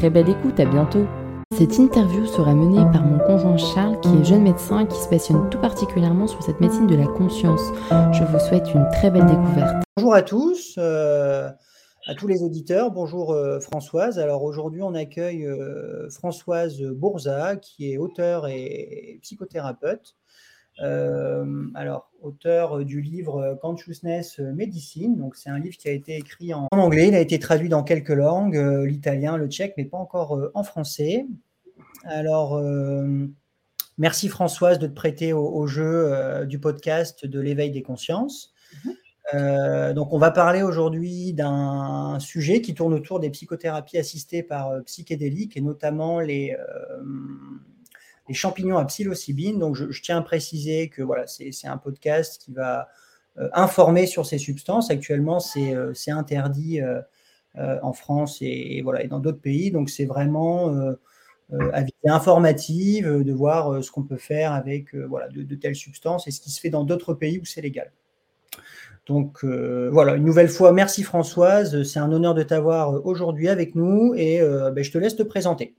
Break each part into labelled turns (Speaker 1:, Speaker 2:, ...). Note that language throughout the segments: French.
Speaker 1: Très belle écoute, à bientôt cette interview sera menée par mon conjoint Charles, qui est jeune médecin et qui se passionne tout particulièrement sur cette médecine de la conscience. Je vous souhaite une très belle découverte.
Speaker 2: Bonjour à tous, euh, à tous les auditeurs. Bonjour euh, Françoise. Alors aujourd'hui, on accueille euh, Françoise Bourza, qui est auteure et psychothérapeute. Alors, auteur du livre Consciousness Medicine. Donc, c'est un livre qui a été écrit en anglais. Il a été traduit dans quelques langues, l'italien, le tchèque, mais pas encore en français. Alors, euh, merci Françoise de te prêter au, jeu euh, du podcast de l'éveil des consciences. Mhm. Euh, donc, on va parler aujourd'hui d'un sujet qui tourne autour des psychothérapies assistées par psychédéliques et notamment les, les champignons à psilocybine. Donc, je, tiens à préciser que voilà, c'est un podcast qui va informer sur ces substances. Actuellement, c'est interdit en France et, voilà, et dans d'autres pays. Donc, c'est vraiment euh, à informative, euh, de voir euh, ce qu'on peut faire avec voilà, de, telles substances et ce qui se fait dans d'autres pays où c'est légal. Donc voilà, une nouvelle fois, merci Françoise. C'est un honneur de t'avoir aujourd'hui avec nous et ben, je te laisse te présenter.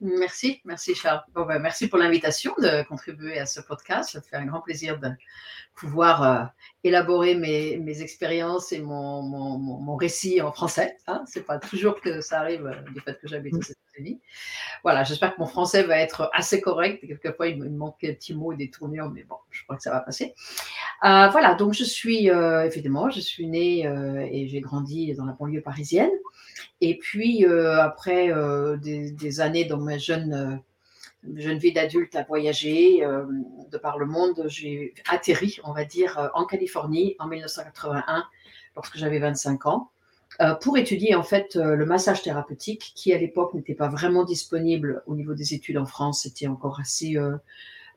Speaker 3: Merci, merci Charles. Ben, merci pour l'invitation de contribuer à ce podcast. Ça fait un grand plaisir de pouvoir élaborer mes, mes expériences et mon, mon, mon, récit en français. Hein. Ce n'est pas toujours que ça arrive du fait que j'habite aux mm. États-Unis. Voilà, j'espère que mon français va être assez correct. Quelquefois, il me manque des petits mots et des tournures, mais bon, je crois que ça va passer. Euh, voilà, donc je suis, euh, évidemment, je suis née euh, et j'ai grandi dans la banlieue parisienne. Et puis, après des, des, années dans ma jeune jeune vie d'adulte à voyager euh, de par le monde. J'ai atterri, on va dire, euh, en Californie en 1981, lorsque j'avais 25 ans, euh, pour étudier en fait le massage thérapeutique, qui à l'époque n'était pas vraiment disponible au niveau des études en France. C'était encore assez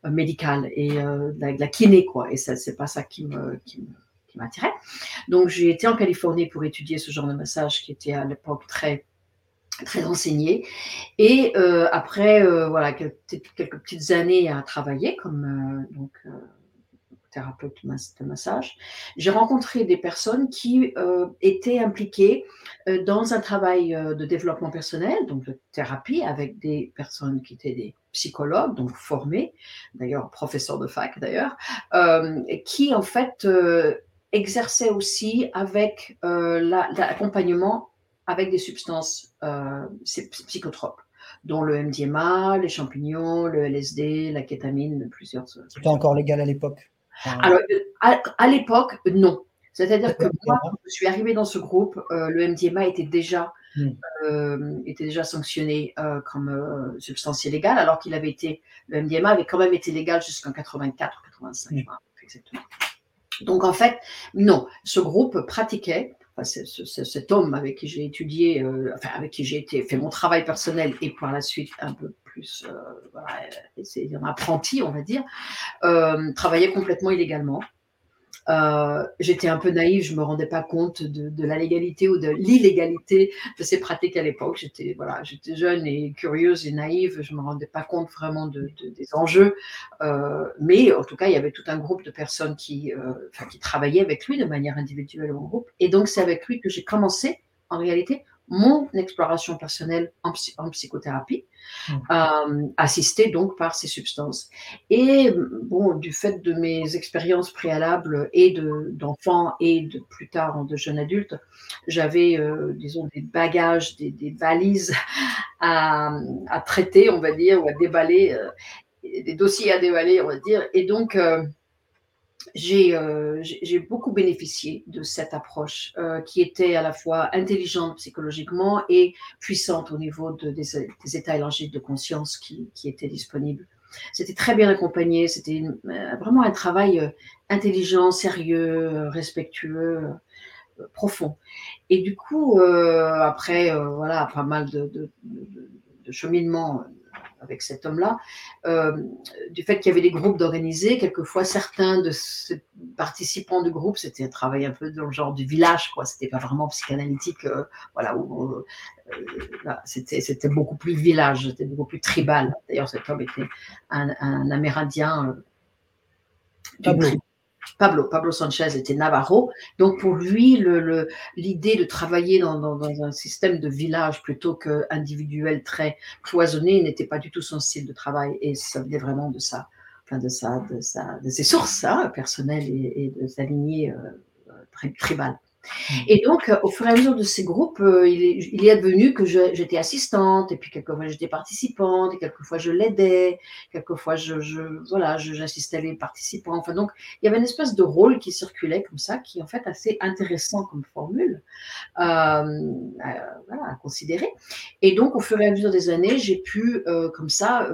Speaker 3: médical et de la, la, kiné, quoi. Et ça, c'est pas ça qui me, m'attirait. Donc j'ai été en Californie pour étudier ce genre de massage qui était à l'époque très très enseigné. Et euh, après, euh, voilà, quelques, quelques, petites années à travailler comme euh, donc, thérapeute de massage, j'ai rencontré des personnes qui étaient impliquées dans un travail de développement personnel, donc de thérapie, avec des personnes qui étaient des psychologues, donc formés, d'ailleurs professeurs de fac d'ailleurs, qui en fait exerçaient aussi avec l'accompagnement avec des substances euh, psychotropes, dont le MDMA, les champignons, le LSD, la kétamine, plusieurs.
Speaker 2: C'était encore légal à l'époque?
Speaker 3: Alors, à, l'époque, non. C'est-à-dire que moi, quand je suis arrivée dans ce groupe, euh, le MDMA était déjà, hmm. euh, était déjà sanctionné comme substance illégale, alors qu'il avait été, le MDMA avait quand même été légal jusqu'en 84 85, hmm. exactement. Donc en fait, non, ce groupe pratiquait cet homme avec qui j'ai étudié, euh, enfin avec qui j'ai été fait mon travail personnel et par la suite un peu plus euh, voilà, c'est un apprenti, on va dire, euh, travaillait complètement illégalement. Euh, j'étais un peu naïve, je me rendais pas compte de, la légalité ou de l'illégalité de ces pratiques à l'époque. J'étais voilà, jeune et curieuse et naïve, je me rendais pas compte vraiment de, des enjeux. Euh, mais en tout cas, il y avait tout un groupe de personnes qui, euh, qui travaillaient avec lui de manière individuelle ou en groupe. Et donc c'est avec lui que j'ai commencé en réalité mon exploration personnelle en, psychothérapie, mmh. euh, assistée donc par ces substances. Et bon, du fait de mes expériences préalables et d'enfants et de plus tard de jeunes adultes, j'avais, euh, disons, des bagages, des, valises à, traiter, on va dire, ou à déballer, euh, des dossiers à déballer, on va dire. Et donc, euh, j'ai beaucoup bénéficié de cette approche euh, qui était à la fois intelligente psychologiquement et puissante au niveau de, des, états élargis de conscience qui, étaient disponibles. C'était très bien accompagné, c'était euh, vraiment un travail intelligent, sérieux, respectueux, profond. Et du coup, après voilà, pas mal de, de, de cheminement avec cet homme-là, euh, du fait qu'il y avait des groupes d'organisés, quelquefois certains de ces participants du groupe, c'était un travail un peu dans le genre du village, quoi. C'était pas vraiment psychanalytique, euh, voilà, où, euh, c'était, c'était beaucoup plus village, c'était beaucoup plus tribal. D'ailleurs, cet homme était un, un Amérindien du, Pablo, Pablo Sanchez était Navarro. Donc pour lui, l'idée de travailler dans, un système de village plutôt qu'individuel très cloisonné n'était pas du tout son style de travail. Et ça venait vraiment de ça, enfin de, ça, de, de ses sources hein, personnelles et, de sa lignée euh, tribale. Mmh. Et donc, euh, au fur et à mesure de ces groupes, euh, il, est, il advenu que j'étais assistante, et puis quelquefois j'étais participante, et quelquefois je l'aidais, quelquefois je, je voilà, j'assistais les participants. Enfin, donc, il y avait une espèce de rôle qui circulait comme ça, qui est en fait assez intéressant comme formule euh, à, considérer. Et donc, au fur et à mesure des années, j'ai pu, comme ça,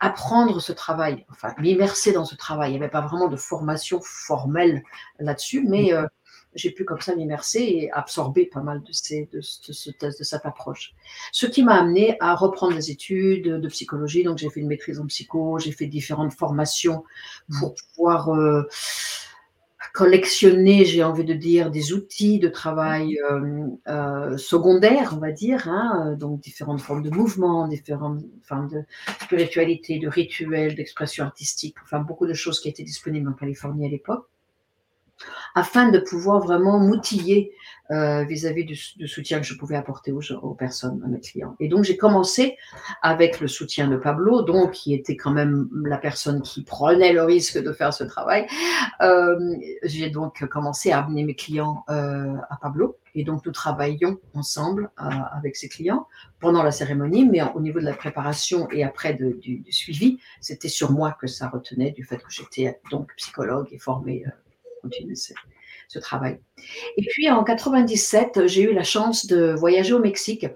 Speaker 3: apprendre ce travail, enfin m'immerser dans ce travail. Il n'y avait pas vraiment de formation formelle là-dessus, mais euh, j'ai pu comme ça m'immerser et absorber pas mal de, ces, de, de, de, cette approche. Ce qui m'a amené à reprendre des études de psychologie. Donc j'ai fait une maîtrise en psycho, j'ai fait différentes formations pour pouvoir euh, collectionner, j'ai envie de dire, des outils de travail euh, euh, secondaires, on va dire, hein, donc différentes formes de mouvement, différentes formes de spiritualité, de rituels, d'expression artistique, enfin beaucoup de choses qui étaient disponibles en Californie à l'époque afin de pouvoir vraiment m'outiller euh, vis-à-vis du, soutien que je pouvais apporter aux, personnes, à mes clients. Et donc j'ai commencé avec le soutien de Pablo, donc qui était quand même la personne qui prenait le risque de faire ce travail. Euh, j'ai donc commencé à amener mes clients euh, à Pablo. Et donc nous travaillions ensemble avec ses clients pendant la cérémonie, mais au niveau de la préparation et après du, suivi, c'était sur moi que ça retenait du fait que j'étais donc psychologue et formée continuer ce, travail. Et puis en 97, j'ai eu la chance de voyager au Mexique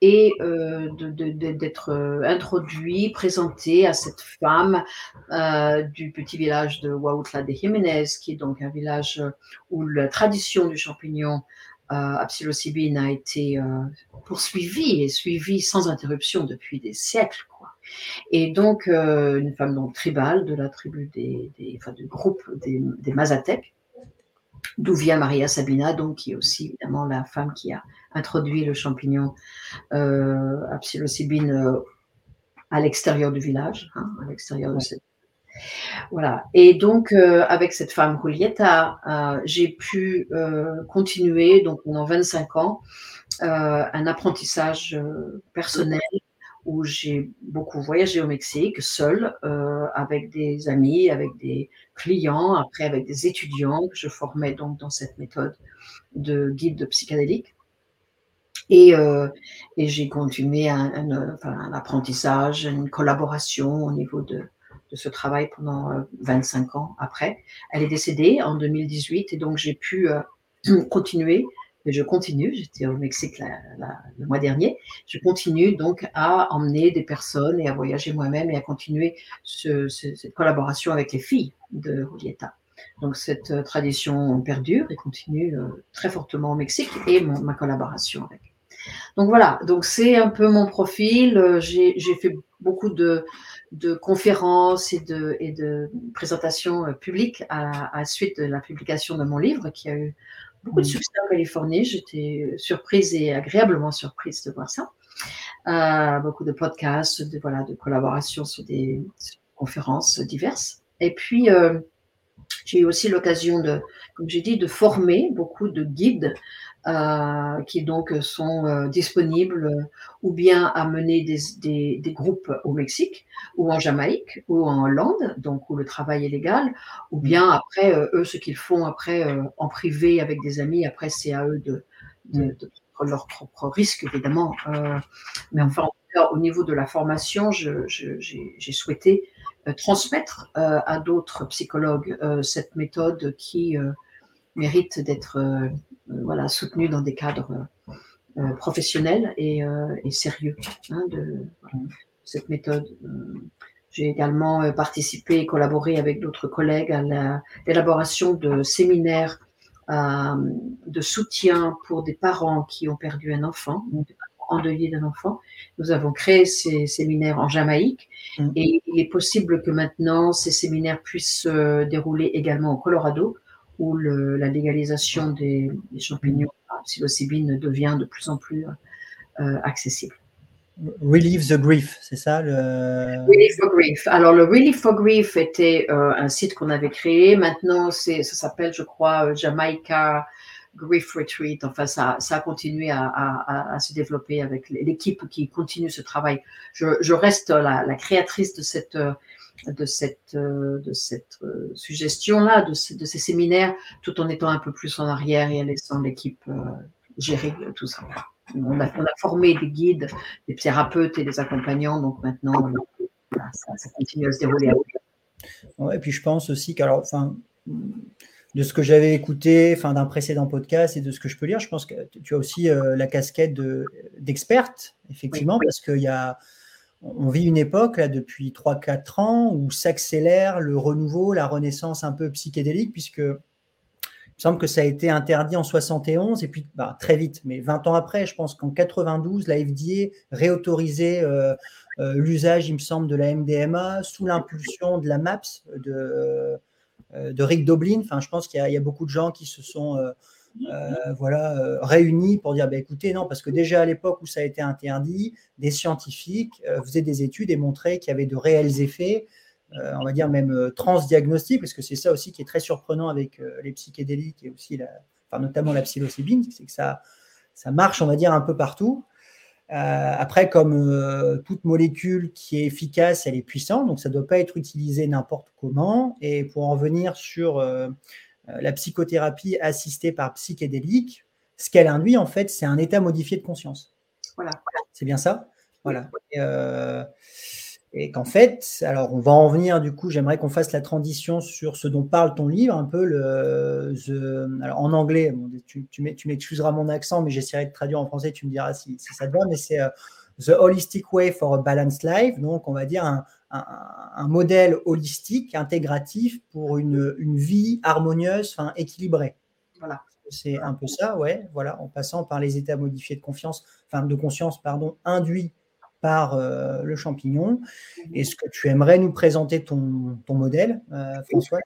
Speaker 3: et euh, d'être euh, introduit, présenté à cette femme euh, du petit village de Huautla de Jiménez, qui est donc un village où la tradition du champignon euh, a été poursuivie et suivie sans interruption depuis des siècles. Et donc, une femme donc tribale de la tribu des, des enfin, du groupe des, des Mazatèques, d'où vient Maria Sabina, donc qui est aussi évidemment la femme qui a introduit le champignon euh, à psilocybine euh, à l'extérieur du village, hein, à l'extérieur de cette voilà. Et donc, euh, avec cette femme, Julieta, euh, j'ai pu euh, continuer, donc pendant 25 ans, un apprentissage personnel où j'ai beaucoup voyagé au Mexique, seul, euh, avec des amis, avec des clients, après avec des étudiants que je formais donc dans cette méthode de guide de psychédélique. Et, euh, j'ai continué un, apprentissage, une collaboration au niveau de, de ce travail pendant 25 euh, ans après. Elle est décédée en 2018 et donc j'ai pu euh, continuer je continue, j'étais au Mexique le mois dernier, je continue donc à emmener des personnes et à voyager moi-même et à continuer cette collaboration avec les filles de Julieta. Donc cette euh, tradition perdure et continue euh, très fortement au Mexique et ma collaboration avec. Donc voilà, donc c'est un peu mon profil. Euh, j'ai fait beaucoup de, conférences et de, et de présentations publiques à, à, suite de la publication de mon livre qui a eu beaucoup de mm. succès en Californie. J'étais surprise et agréablement surprise de voir ça. Euh, beaucoup de podcasts, de, voilà, de collaborations sur des, conférences diverses. Et puis, euh, J'ai eu aussi l'occasion de, comme j'ai dit, de former beaucoup de guides euh, qui donc sont euh, disponibles euh, ou bien à mener des, des, groupes au Mexique ou en Jamaïque ou en Hollande, donc où le travail est légal, ou bien après, eux, ce qu'ils font après en privé avec des amis, après c'est à eux de, de, prendre leur propre risque, évidemment. mais enfin, au niveau de la formation, j'ai souhaité transmettre à d'autres psychologues cette méthode qui mérite d'être euh, voilà, soutenu dans des cadres euh, professionnels et, euh, sérieux hein, de cette méthode. J'ai également participé et collaboré avec d'autres collègues à l'élaboration de séminaires de soutien pour des parents qui ont perdu un enfant, endeuillé d'un enfant. Nous avons créé ces séminaires en Jamaïque mmh. et il est possible que maintenant ces séminaires puissent se dérouler également au Colorado où la légalisation des, champignons à psilocybine devient de plus en plus euh, accessible.
Speaker 2: Relieve the Grief, c'est ça le...
Speaker 3: Relief for Grief. Alors, le Relief for Grief était euh, un site qu'on avait créé. Maintenant, ça s'appelle, je crois, euh, Jamaica Grief Retreat. Enfin, ça, ça a continué à, se développer avec l'équipe qui continue ce travail. Je, reste la, créatrice de cette, de cette, euh, de cette euh, suggestion-là, de, ces séminaires, tout en étant un peu plus en arrière et en laissant l'équipe euh, gérer tout ça. On a, formé des guides, des thérapeutes et des accompagnants, donc maintenant, ça, continue à se dérouler.
Speaker 2: Ouais, et puis je pense aussi qu'alors, enfin, de ce que j'avais écouté enfin, d'un précédent podcast et de ce que je peux lire, je pense que tu as aussi la casquette d'experte, effectivement, parce qu'il y a on vit une époque là depuis 3-4 ans où s'accélère le renouveau, la renaissance un peu psychédélique, puisque il me semble que ça a été interdit en 71 et puis bah, très vite, mais 20 ans après, je pense qu'en 92, la FDA réautorisait euh, euh, l'usage, il me semble, de la MDMA sous l'impulsion de la MAPS de, euh, de Rick Doblin. Enfin, je pense qu'il y, a beaucoup de gens qui se sont euh, voilà, euh, réunis pour dire bah, écoutez, non, parce que déjà à l'époque où ça a été interdit, des scientifiques euh, faisaient des études et montraient qu'il y avait de réels effets, on va dire même transdiagnostiques, parce que c'est ça aussi qui est très surprenant avec les psychédéliques et aussi notamment la psilocybine, c'est que ça, ça marche, on va dire, un peu partout. Après, comme toute molécule qui est efficace, elle est puissante, donc ça ne doit pas être utilisé n'importe comment. Et pour en venir sur euh, la psychothérapie assistée par psychédélique, ce qu'elle induit, en fait, c'est un état modifié de conscience. Voilà. C'est bien ça? Voilà. Euh, et, qu'en fait, alors on va en venir, du coup, j'aimerais qu'on fasse la transition sur ce dont parle ton livre, un peu le. alors en anglais, tu, tu m'excuseras mon accent, mais j'essaierai de traduire en français, tu me diras si, ça te va, mais c'est euh, The Holistic Way for a Balanced Life, donc on va dire un, un, modèle holistique, intégratif pour une, vie harmonieuse, enfin équilibrée. Voilà. C'est un peu ça, ouais. Voilà, en passant par les états modifiés de confiance, enfin de conscience, pardon, induits par euh, le champignon. Mhm. Est-ce que tu aimerais nous présenter ton, modèle, euh, François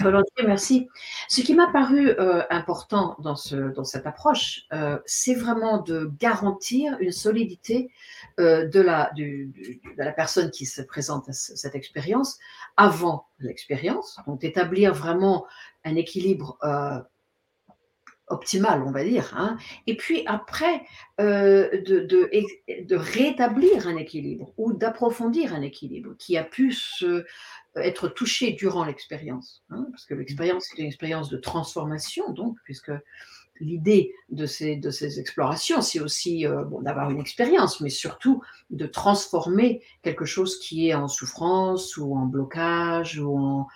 Speaker 3: Volontiers, merci. Ce qui m'a paru euh, important dans, ce, dans cette approche, c'est vraiment de garantir une solidité de, la, de la personne qui se présente à cette expérience avant l'expérience, donc d'établir vraiment un équilibre optimale, on va dire. Hein. Et puis après, euh, de, de, rétablir un équilibre ou d'approfondir un équilibre qui a pu être touché durant l'expérience. Hein, parce que l'expérience est une expérience de transformation, donc, puisque l'idée de ces, de ces explorations, c'est aussi euh, d'avoir une expérience, mais surtout de transformer quelque chose qui est en souffrance ou en blocage ou en,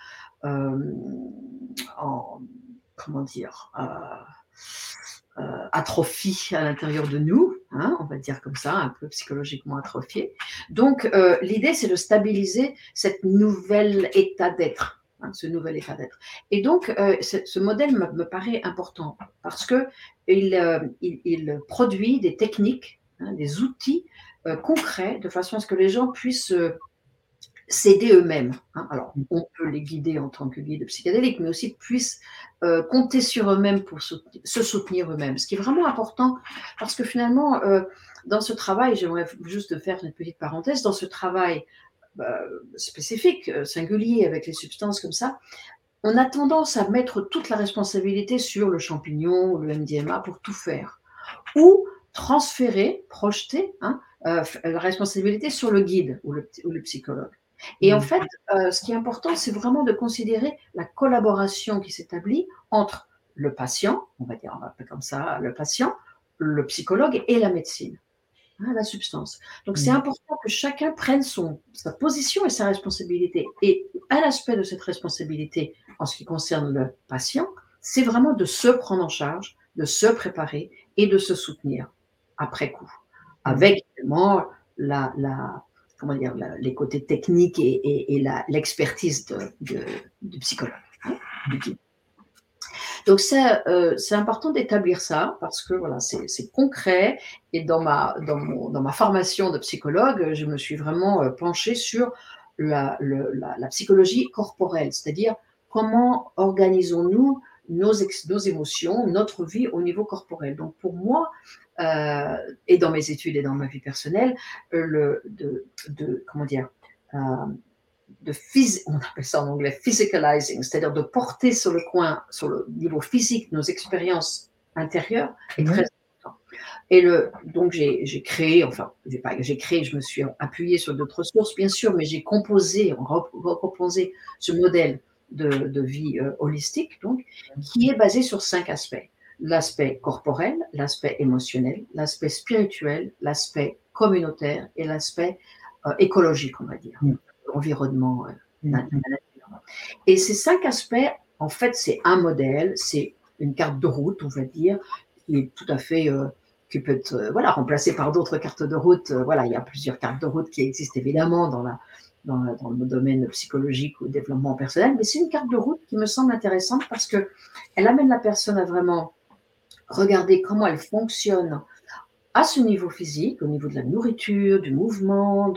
Speaker 3: euh, en comment dire, atrophie à l'intérieur de nous, hein, on va dire comme ça, un peu psychologiquement atrophié. Donc, euh, l'idée, c'est de stabiliser cette état d'être. Hein, ce nouvel état d'être. Et donc, euh, ce modèle me, paraît important parce que il, il, produit des techniques, hein, des outils concrets de façon à ce que les gens puissent s'aider eux-mêmes. Hein. Alors, on peut les guider en tant que guide psychédélique, mais aussi puissent euh, compter sur eux-mêmes pour se, soutenir eux-mêmes. Ce qui est vraiment important, parce que finalement, euh, dans ce travail, j'aimerais juste faire une petite parenthèse, dans ce travail bah, spécifique, euh, singulier, avec les substances comme ça, on a tendance à mettre toute la responsabilité sur le champignon le MDMA pour tout faire. Ou transférer, projeter hein, la responsabilité sur le guide ou le psychologue. Et en mmh. fait, euh, ce qui est important, c'est vraiment de considérer la collaboration qui s'établit entre le patient, on va dire, on va appeler comme ça, le patient, le psychologue et la médecine, hein, la substance. Donc c'est mmh. important que chacun prenne son, sa position et sa responsabilité. Et un aspect de cette responsabilité en ce qui concerne le patient, c'est vraiment de se prendre en charge, de se préparer et de se soutenir après coup, mmh. avec évidemment la, la, les côtés techniques et, l'expertise du psychologue. Hein, Donc euh, c'est important d'établir ça parce que voilà, c'est concret et dans ma, formation de psychologue, je me suis vraiment euh, penchée sur la psychologie corporelle, c'est-à-dire comment organisons-nous nos, nos, émotions, notre vie au niveau corporel. Donc pour moi, euh, et dans mes études et dans ma vie personnelle, euh, le, de, de, comment dire, euh, de phys on appelle ça en anglais physicalizing, c'est-à-dire de porter sur le coin, sur le niveau physique, nos expériences intérieures est très important. Et le, donc j'ai créé, enfin j'ai créé, je me suis appuyé sur d'autres sources bien sûr, mais j'ai composé, recomposé ce modèle de, de vie holistique donc qui est basé sur cinq aspects l'aspect corporel, l'aspect émotionnel, l'aspect spirituel, l'aspect communautaire et l'aspect euh, écologique, on va dire, mm. environnement, euh, mm. Et ces cinq aspects, en fait, c'est un modèle, c'est une carte de route, on va dire, qui est tout à fait, euh, qui peut être, voilà, remplacée par d'autres cartes de route. voilà, il y a plusieurs cartes de route qui existent évidemment dans la, dans, dans, le domaine psychologique ou développement personnel, mais c'est une carte de route qui me semble intéressante parce que elle amène la personne à vraiment regarder comment elle fonctionne à ce niveau physique, au niveau de la nourriture, du mouvement,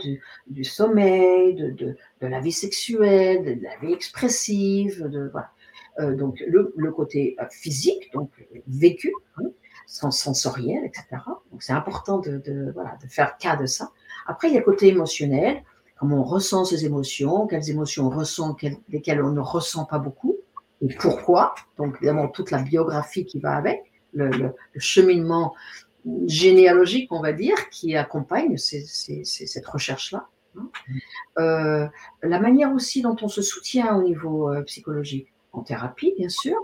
Speaker 3: du, sommeil, de, de, la vie sexuelle, de, la vie expressive, de. Euh, donc le, le, côté euh, physique, donc vécu, hein, sensoriel, etc. Donc c'est important de, voilà, de faire cas de ça. Après, il y a le côté émotionnel, comment on ressent ses émotions, quelles émotions on ressent, lesquelles on ne ressent pas beaucoup, et pourquoi. Donc évidemment toute la biographie qui va avec le, cheminement généalogique, on va dire, qui accompagne cette recherche-là. Hein. Euh, la manière aussi dont on se soutient au niveau euh, psychologique, en thérapie, bien sûr,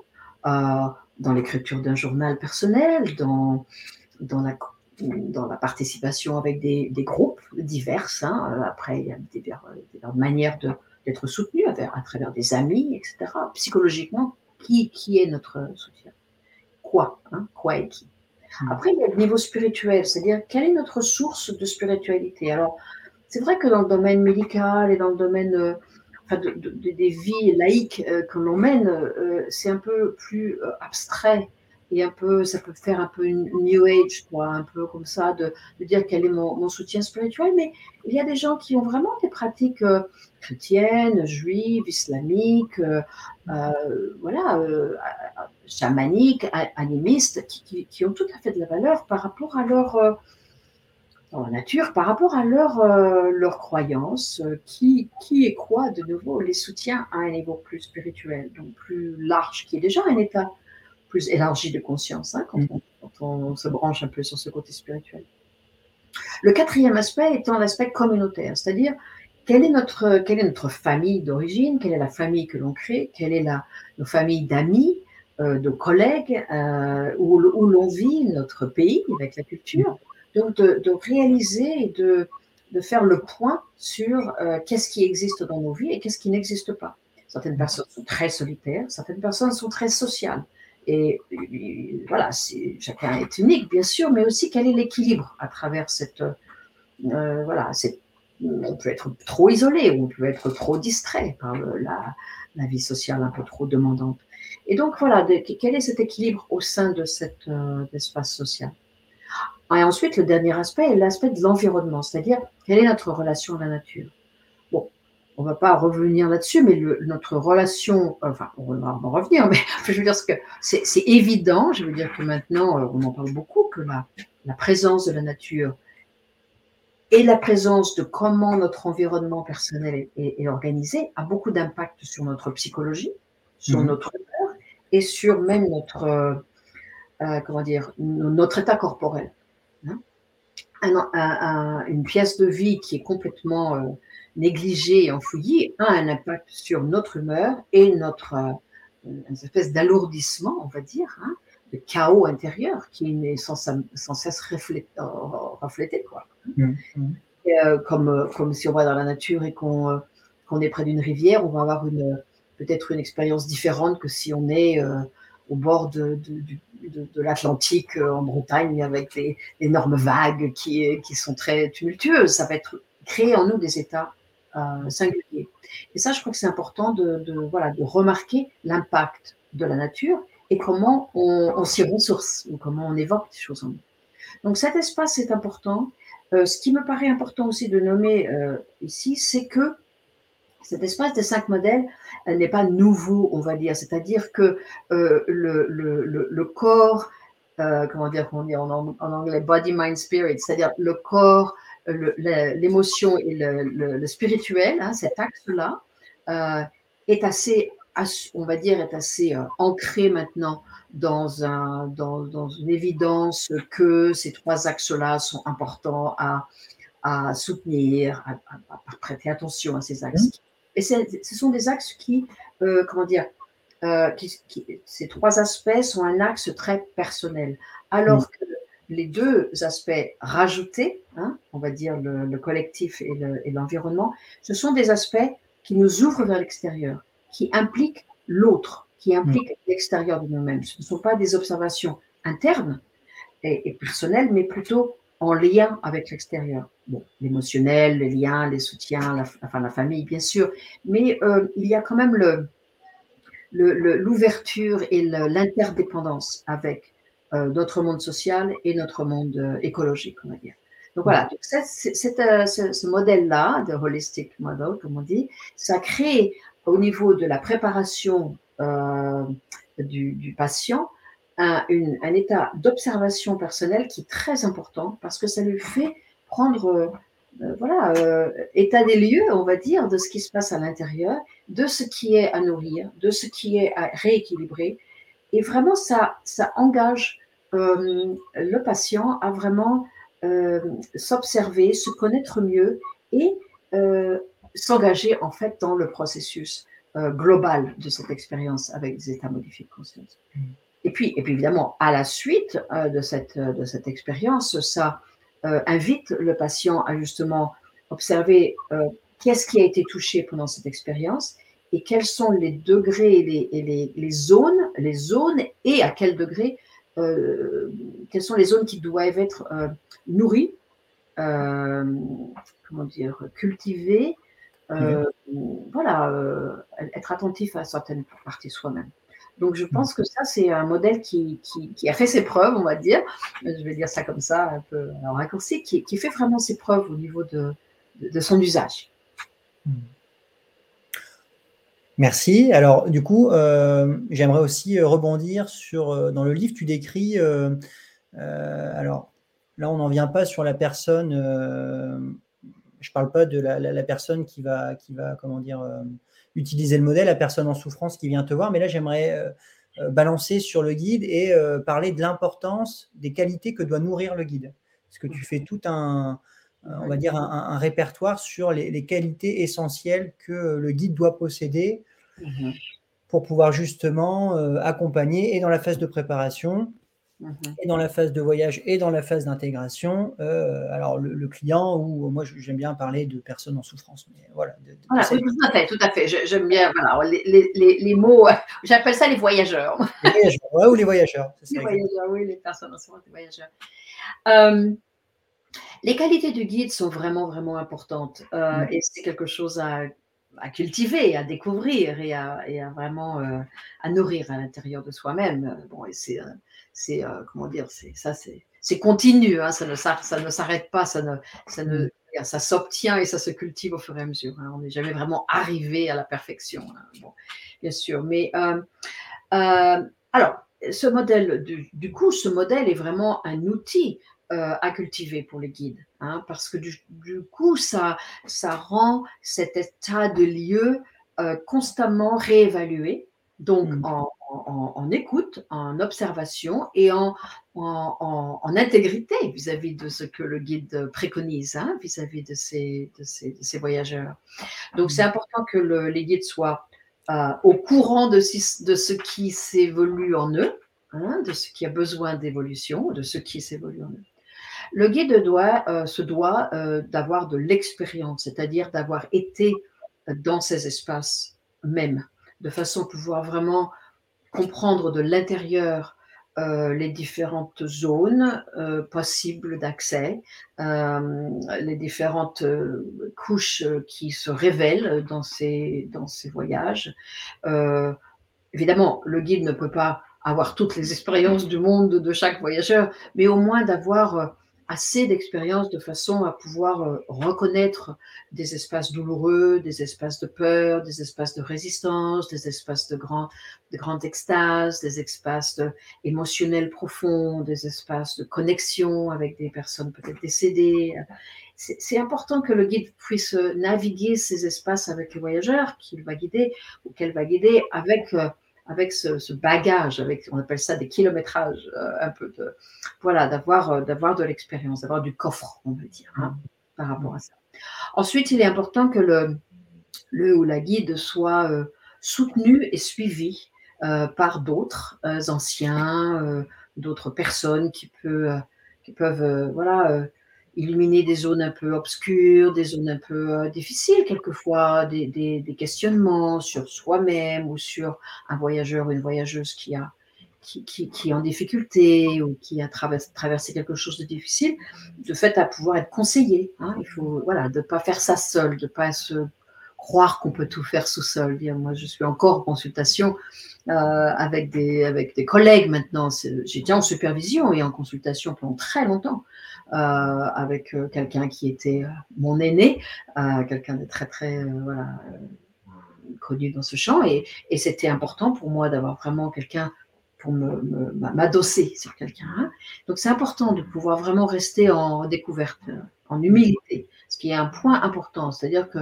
Speaker 3: euh, dans l'écriture d'un journal personnel, dans, dans, la, dans la participation avec des, groupes divers. Hein. Après, il y a des, manières d'être soutenu à, à, travers des amis, etc. Psychologiquement, qui, qui est notre soutien? Quoi, hein, quoi et qui? Hmm. Après, il y a le niveau spirituel, c'est-à-dire quelle est notre source de spiritualité? Alors, c'est vrai que dans le domaine médical et dans le domaine euh, enfin, des vies laïques euh, que l'on mène, euh, c'est un peu plus abstrait et un peu, ça peut faire un peu une new age, quoi, un peu comme ça, de, dire quel est mon, soutien spirituel. Mais il y a des gens qui ont vraiment des pratiques chrétiennes, juives, islamiques, voilà, chamaniques, animistes, qui, ont tout à fait de la valeur par rapport à leur euh, nature, par rapport à leur, euh, leur croyance, euh, qui, qui quoi de nouveau les soutient à un niveau plus spirituel, donc plus large, qui est déjà un état plus élargi de conscience, hein, quand, on, se branche un peu sur ce côté spirituel. Le quatrième aspect étant l'aspect communautaire, c'est-à-dire quelle est notre, quelle est notre famille d'origine, quelle est la famille que l'on crée, quelle est la, nos familles d'amis, euh, de collègues euh, où, l'on vit notre pays avec la culture. Donc de, de réaliser et de, de, faire le point sur euh, qu'est-ce qui existe dans nos vies et qu'est-ce qui n'existe pas. Certaines personnes sont très solitaires, certaines personnes sont très sociales. Et, voilà, chacun est unique, bien sûr, mais aussi quel est l'équilibre à travers cette. Euh, voilà, on peut être trop isolé, on peut être trop distrait par la, vie sociale un peu trop demandante. Et donc voilà, quel est cet équilibre au sein de cet euh, espace social? Et ensuite, le dernier aspect est l'aspect de l'environnement, c'est-à-dire quelle est notre relation à la nature? On ne va pas revenir là-dessus, mais notre relation, enfin, on va en revenir, mais je veux dire que c'est évident, je veux dire que maintenant, euh, on en parle beaucoup, que la, la présence de la nature et la présence de comment notre environnement personnel est, est organisé a beaucoup d'impact sur notre psychologie, sur mmh. notre humeur et sur même notre, comment dire, notre état corporel. Hein. une pièce de vie qui est complètement négligée et enfouie a un impact sur notre humeur et notre une espèce d'alourdissement, on va dire, hein, de chaos intérieur qui est sans, cesse reflété. reflété quoi. Mmh, mmh. Euh, comme, comme si on va dans la nature et qu'on euh, est près d'une rivière, on va avoir peut-être une expérience différente que si on est euh, au bord de, de, de, l'Atlantique en Bretagne avec les énormes vagues qui, qui sont très tumultueuses. Ça va être créer en nous des états singuliers. Et ça, je crois que c'est important de, voilà, de remarquer l'impact de la nature et comment on, s'y ressource, ou comment on évoque des choses en nous. Donc cet espace est important. Euh, ce qui me paraît important aussi de nommer euh, ici, c'est que cet espace des cinq modèles n'est pas nouveau, on va dire. C'est-à-dire que euh, le, le, le, corps, comment dire, dit en, en, anglais, body, mind, spirit, c'est-à-dire le corps, l'émotion et le, spirituel, hein, cet axe-là, euh, est assez, on va dire, est assez euh, ancré maintenant dans, un, dans, une évidence que ces trois axes-là sont importants à, à soutenir, à, prêter attention à ces axes. Mmh. Et ce sont des axes qui, euh, comment dire, ces trois aspects sont un axe très personnel. Alors mmh. que les deux aspects rajoutés, hein, on va dire le, collectif et l'environnement, ce sont des aspects qui nous ouvrent vers l'extérieur, qui impliquent l'autre, qui impliquent mm. l'extérieur de nous-mêmes. Ce ne sont pas des observations internes et, personnelles, mais plutôt en lien avec l'extérieur. Bon, l'émotionnel, les liens, les soutiens, la, enfin la famille, bien sûr, mais euh, il y a quand même l'ouverture le, et l'interdépendance avec notre monde social et notre monde euh, écologique, on va dire. Donc voilà, euh, ce, modèle-là, de holistic model, comme on dit, ça crée au niveau de la préparation du, patient un, un état d'observation personnelle qui est très important parce que ça lui fait prendre voilà, état des lieux, on va dire, de ce qui se passe à l'intérieur, de ce qui est à nourrir, de ce qui est à rééquilibrer. Et vraiment, ça, ça engage euh, le patient à vraiment euh, s'observer, se connaître mieux et euh, s'engager en fait dans le processus global de cette expérience avec des états modifiés de conscience. Et puis, et puis évidemment, à la suite de cette, de cette expérience, ça invite le patient à justement observer qu'est-ce qui a été touché pendant cette expérience et quels sont les degrés et les, et les, les, zones, les zones et à quel degré quelles sont les zones qui doivent être euh, nourries, euh, comment dire, cultivées, voilà, être attentif à certaines parties soi-même. Donc, je pense que ça, c'est un modèle qui, qui, a fait ses preuves, on va dire. Je vais dire ça comme ça, un peu en raccourci, qui, qui fait vraiment ses preuves au niveau de, de, son usage. Hmm.
Speaker 2: Merci. Alors, du coup, euh, j'aimerais aussi euh, rebondir sur, euh, dans le livre, tu décris, alors là, on n'en vient pas sur la personne, je ne parle pas de la, personne qui va, qui va, comment dire, utiliser le modèle, la personne en souffrance qui vient te voir, mais là, j'aimerais balancer sur le guide et parler de l'importance des qualités que doit nourrir le guide. Parce que tu fais tout un, on va dire, un, répertoire sur les, qualités essentielles que le guide doit posséder mhm. pour pouvoir justement euh, accompagner et dans la phase de préparation, mhm. et dans la phase de voyage, et dans la phase d'intégration. Euh, alors, le, client, ou moi j'aime bien parler de personnes en souffrance. Mais voilà,
Speaker 3: tout à fait, tout à fait. J'aime bien les, mots, j'appelle ça les voyageurs.
Speaker 2: Les voyageurs, ou les voyageurs.
Speaker 3: Les voyageurs, oui, les personnes en souffrance, les voyageurs. Euh, les qualités du guide sont vraiment, vraiment importantes euh, mm. et c'est quelque chose à, cultiver, à découvrir et à, vraiment euh, à nourrir à l'intérieur de soi-même. Bon, et c'est, euh, comment dire, c'est ça, c'est continu, hein, ça ne, ça, ne s'arrête pas, ça ne, ça ne, mm. ça s'obtient et ça se cultive au fur et à mesure. Hein. On n'est jamais vraiment arrivé à la perfection, hein. bon, bien sûr. Mais alors, ce modèle, du, coup, ce modèle est vraiment un outil euh, à cultiver pour les guides, hein, parce que du, coup, ça, ça rend cet état de lieu euh, constamment réévalué Donc, mm. en, écoute, en observation et en, en intégrité vis-à-vis de ce que le guide préconise, hein, vis-à-vis de, ces, voyageurs. Donc, c'est mm. important que les guides soient euh, au courant de, de ce qui s'évolue en eux, hein, de ce qui a besoin d'évolution, de ce qui s'évolue en eux. Le guide doit, euh, se doit euh, d'avoir de l'expérience, c'est-à-dire d'avoir été dans ces espaces même de façon à pouvoir vraiment comprendre de l'intérieur euh, les différentes zones possibles d'accès, les différentes couches qui se révèlent dans ces, dans ces voyages. évidemment, le guide ne peut pas avoir toutes les expériences du monde de chaque voyageur, mais au moins d'avoir assez d'expérience de façon à pouvoir euh, reconnaître des espaces douloureux, des espaces de peur, des espaces de résistance, des espaces de, grand, de grande extase, des espaces émotionnels profonds, des espaces de connexion avec des personnes peut-être décédées. C'est important que le guide puisse naviguer ces espaces avec les voyageurs qu'il va guider ou qu'elle va guider avec euh, avec ce, bagage, avec, on appelle ça des kilométrages, euh, un peu voilà, d'avoir, euh, d'avoir de l'expérience, d'avoir du coffre, on veut dire, hein, par rapport à ça. Ensuite, il est important que le, le ou la guide soit euh, soutenu et suivi par d'autres anciens, d'autres personnes qui, qui peuvent, voilà, illuminer des zones un peu obscures, des zones un peu euh, difficiles quelquefois, des, des, questionnements sur soi-même ou sur un voyageur ou une voyageuse qui a qui, qui, qui est en difficulté ou qui a traversé, quelque chose de difficile, de fait à pouvoir être conseillé. Hein. Il faut voilà de pas faire ça seul, de pas se croire qu'on peut tout faire sous seul. Moi, je suis encore en consultation euh, avec des collègues maintenant. J'étais en supervision et en consultation pendant très longtemps. Euh, avec euh, quelqu'un qui était mon aîné, quelqu'un de très très connu dans ce champ. Et, et c'était important pour moi d'avoir vraiment quelqu'un pour m'adosser sur quelqu'un. Hein. Donc c'est important de pouvoir vraiment rester en découverte, en humilité, ce qui est un point important. C'est-à-dire que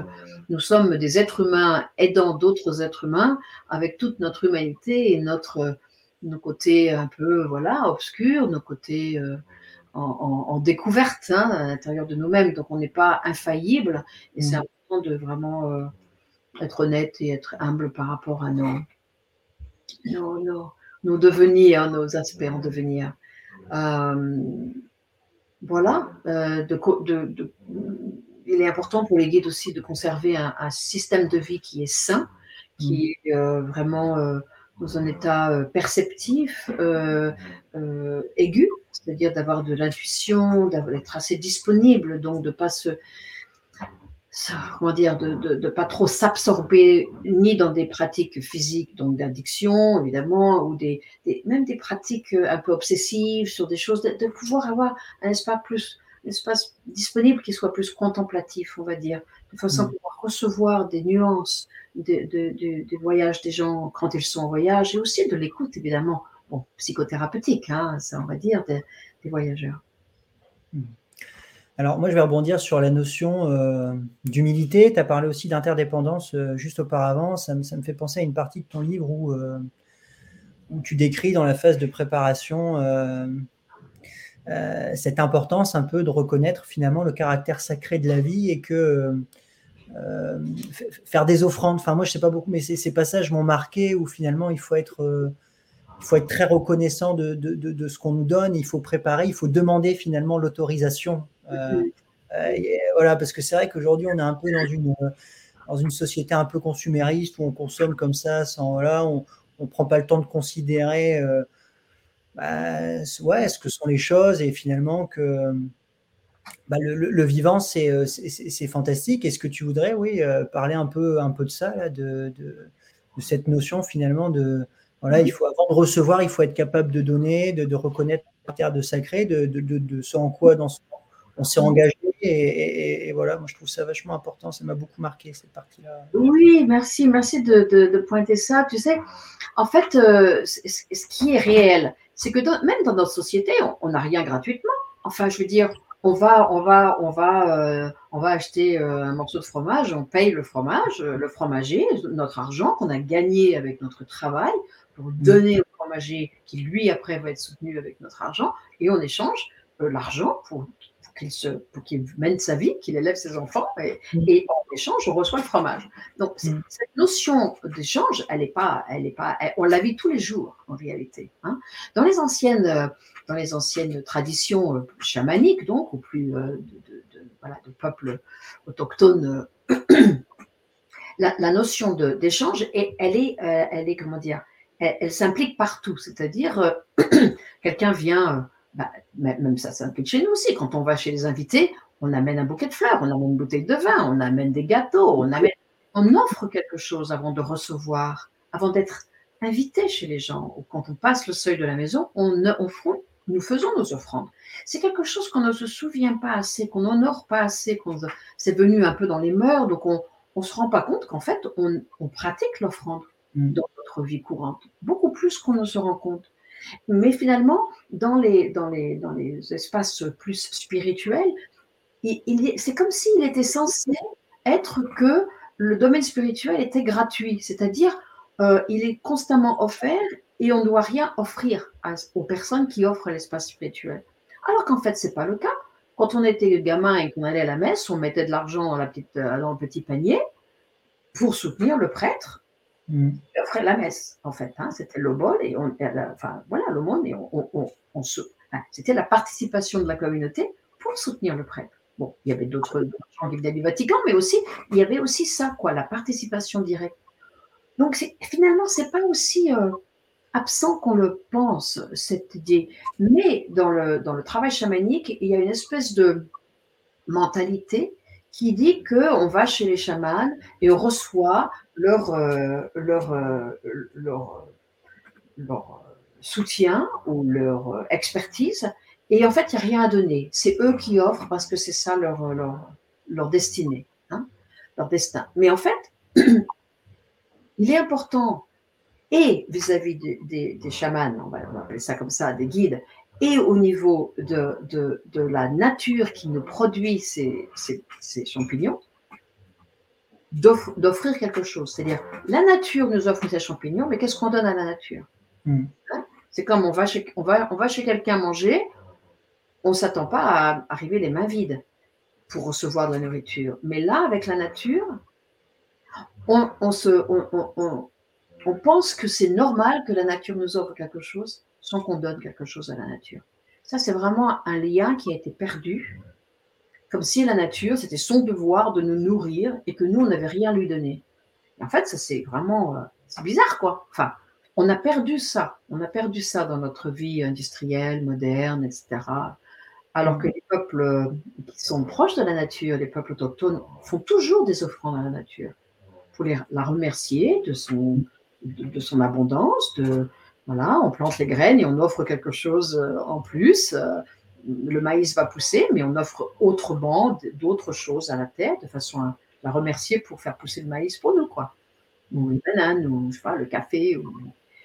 Speaker 3: nous sommes des êtres humains aidant d'autres êtres humains avec toute notre humanité et notre, nos côtés un peu voilà obscurs, nos côtés en, découverte hein, à l'intérieur de nous-mêmes. Donc on n'est pas infaillible et c'est mm. important de vraiment euh, être honnête et être humble par rapport à nos, nos, nos, devenirs, nos aspects en devenir. Euh, voilà, euh, de, de, il est important pour les guides aussi de conserver un, système de vie qui est sain, qui mm. est vraiment dans un état perceptif, aigu, c'est-à-dire d'avoir de l'intuition, d'être assez disponible, donc de pas se, comment dire, de ne pas trop s'absorber ni dans des pratiques physiques, donc d'addiction évidemment, ou des, même des pratiques un peu obsessives sur des choses, de, pouvoir avoir un espace plus un espace disponible qui soit plus contemplatif, on va dire, de façon à mmh. pouvoir recevoir des nuances des voyages des gens quand ils sont en voyage et aussi de l'écoute évidemment psychothérapeutique, hein, ça on va dire, des, voyageurs.
Speaker 2: Hmm. Alors moi je vais rebondir sur la notion euh, d'humilité. Tu as parlé aussi d'interdépendance euh, juste auparavant. Ça me, fait penser à une partie de ton livre où, euh, tu décris dans la phase de préparation cette importance un peu de reconnaître finalement le caractère sacré de la vie et que faire des offrandes, enfin moi je sais pas beaucoup, mais ces passages m'ont marqué où finalement il faut être il faut être très reconnaissant de, ce qu'on nous donne, il faut préparer, il faut demander finalement l'autorisation. Euh, euh, voilà, parce que c'est vrai qu'aujourd'hui, on est un peu dans une, dans une société un peu consumériste où on consomme comme ça, sans, voilà, on ne prend pas le temps de considérer euh, bah, ouais, ce que sont les choses et finalement que bah, le, vivant, c'est fantastique. Est-ce que tu voudrais, oui, parler un peu, un peu de ça, de, de, cette notion finalement de voilà, il faut, avant de recevoir, il faut être capable de donner, de, reconnaître la terre de sacré, de, ce en quoi dans on s'est engagé. Et, voilà, moi je trouve ça vachement important. Ça m'a beaucoup marqué cette partie-là.
Speaker 3: Oui, merci, merci de, pointer ça. Tu sais, en fait, euh, ce qui est réel, c'est que même dans notre société, on n'a rien gratuitement. Enfin, je veux dire, on va, on va, on va, on va acheter un morceau de fromage, on paye le fromage, le fromager, notre argent qu'on a gagné avec notre travail pour mmh. donner au fromager qui lui après va être soutenu avec notre argent et on échange l'argent pour qu'il se, pour qu'il mène sa vie, qu'il élève ses enfants, et, mm. et, en échange, on reçoit le fromage. Donc, mm. cette notion d'échange, elle est pas, elle est pas, on la vit tous les jours, en réalité. Hein. Dans les anciennes, euh, dans les anciennes traditions euh, chamaniques, donc, ou plus euh, de, de, voilà, de peuples autochtones, la, la, notion d'échange, elle est, elle est, comment dire, elle, elle s'implique partout. C'est-à-dire, quelqu'un vient bah, même ça s'implique chez nous aussi. Quand on va chez les invités, on amène un bouquet de fleurs, on amène une bouteille de vin, on amène des gâteaux, on, amène, on offre quelque chose avant de recevoir, avant d'être invité chez les gens. Ou quand on passe le seuil de la maison, on, on nous faisons nos offrandes. C'est quelque chose qu'on ne se souvient pas assez, qu'on n'honore pas assez, qu'on c'est venu un peu dans les mœurs, donc on ne se rend pas compte qu'en fait, on, on pratique l'offrande mm. dans notre vie courante, beaucoup plus qu'on ne se rend compte. Mais finalement, dans les, dans les, dans les espaces plus spirituels, c'est comme s'il était censé être que le domaine spirituel était gratuit, c'est-à-dire euh, il est constamment offert et on ne doit rien offrir aux personnes qui offrent l'espace spirituel. Alors qu'en fait, ce n'est pas le cas. Quand on était gamin et qu'on allait à la messe, on mettait de l'argent dans, euh, dans le petit panier pour soutenir le prêtre Mm. Il offrait la messe, en fait. Hein, c'était l'aumône et enfin voilà, l'aumône et on, se, c'était la participation de la communauté pour soutenir le prêtre. Bon, il y avait d'autres gens qui venaient du Vatican, mais aussi il y avait aussi ça, quoi, la participation directe. Donc finalement, c'est pas aussi euh, absent qu'on le pense cette idée. Mais dans le dans le travail chamanique, il y a une espèce de mentalité qui dit qu'on va chez les chamans et on reçoit leur, euh, euh, soutien ou leur expertise. Et en fait, il n'y a rien à donner. C'est eux qui offrent parce que c'est ça leur, leur, leur destinée, hein, leur destin. Mais en fait, il est important, et vis-à-vis des, des, chamans, on va, appeler ça comme ça, des guides, et au niveau de, de, de la nature qui nous produit ces, ces, ces champignons, d'offrir quelque chose. C'est-à-dire, la nature nous offre ces champignons, mais qu'est-ce qu'on donne à la nature? Hmm. hein? C'est comme on va chez, on va, on va chez quelqu'un manger, on ne s'attend pas à arriver les mains vides pour recevoir de la nourriture. Mais là, avec la nature, on, on se, on, on pense que c'est normal que la nature nous offre quelque chose sans qu'on donne quelque chose à la nature. Ça, c'est vraiment un lien qui a été perdu comme si la nature, c'était son devoir de nous nourrir et que nous, on n'avait rien à lui donner. en fait, ça, c'est vraiment, euh, c'est bizarre, quoi. Enfin, on a perdu ça. On a perdu ça dans notre vie industrielle, moderne, etc. Alors que les peuples euh, qui sont proches de la nature, les peuples autochtones, font toujours des offrandes à la nature pour la remercier de son, de, son abondance. De, voilà, on plante les graines et on offre quelque chose euh, en plus le maïs va pousser, mais on offre autrement d'autres choses à la terre de façon à la remercier pour faire pousser le maïs pour nous, quoi. Ou une banane, ou je sais pas, le café.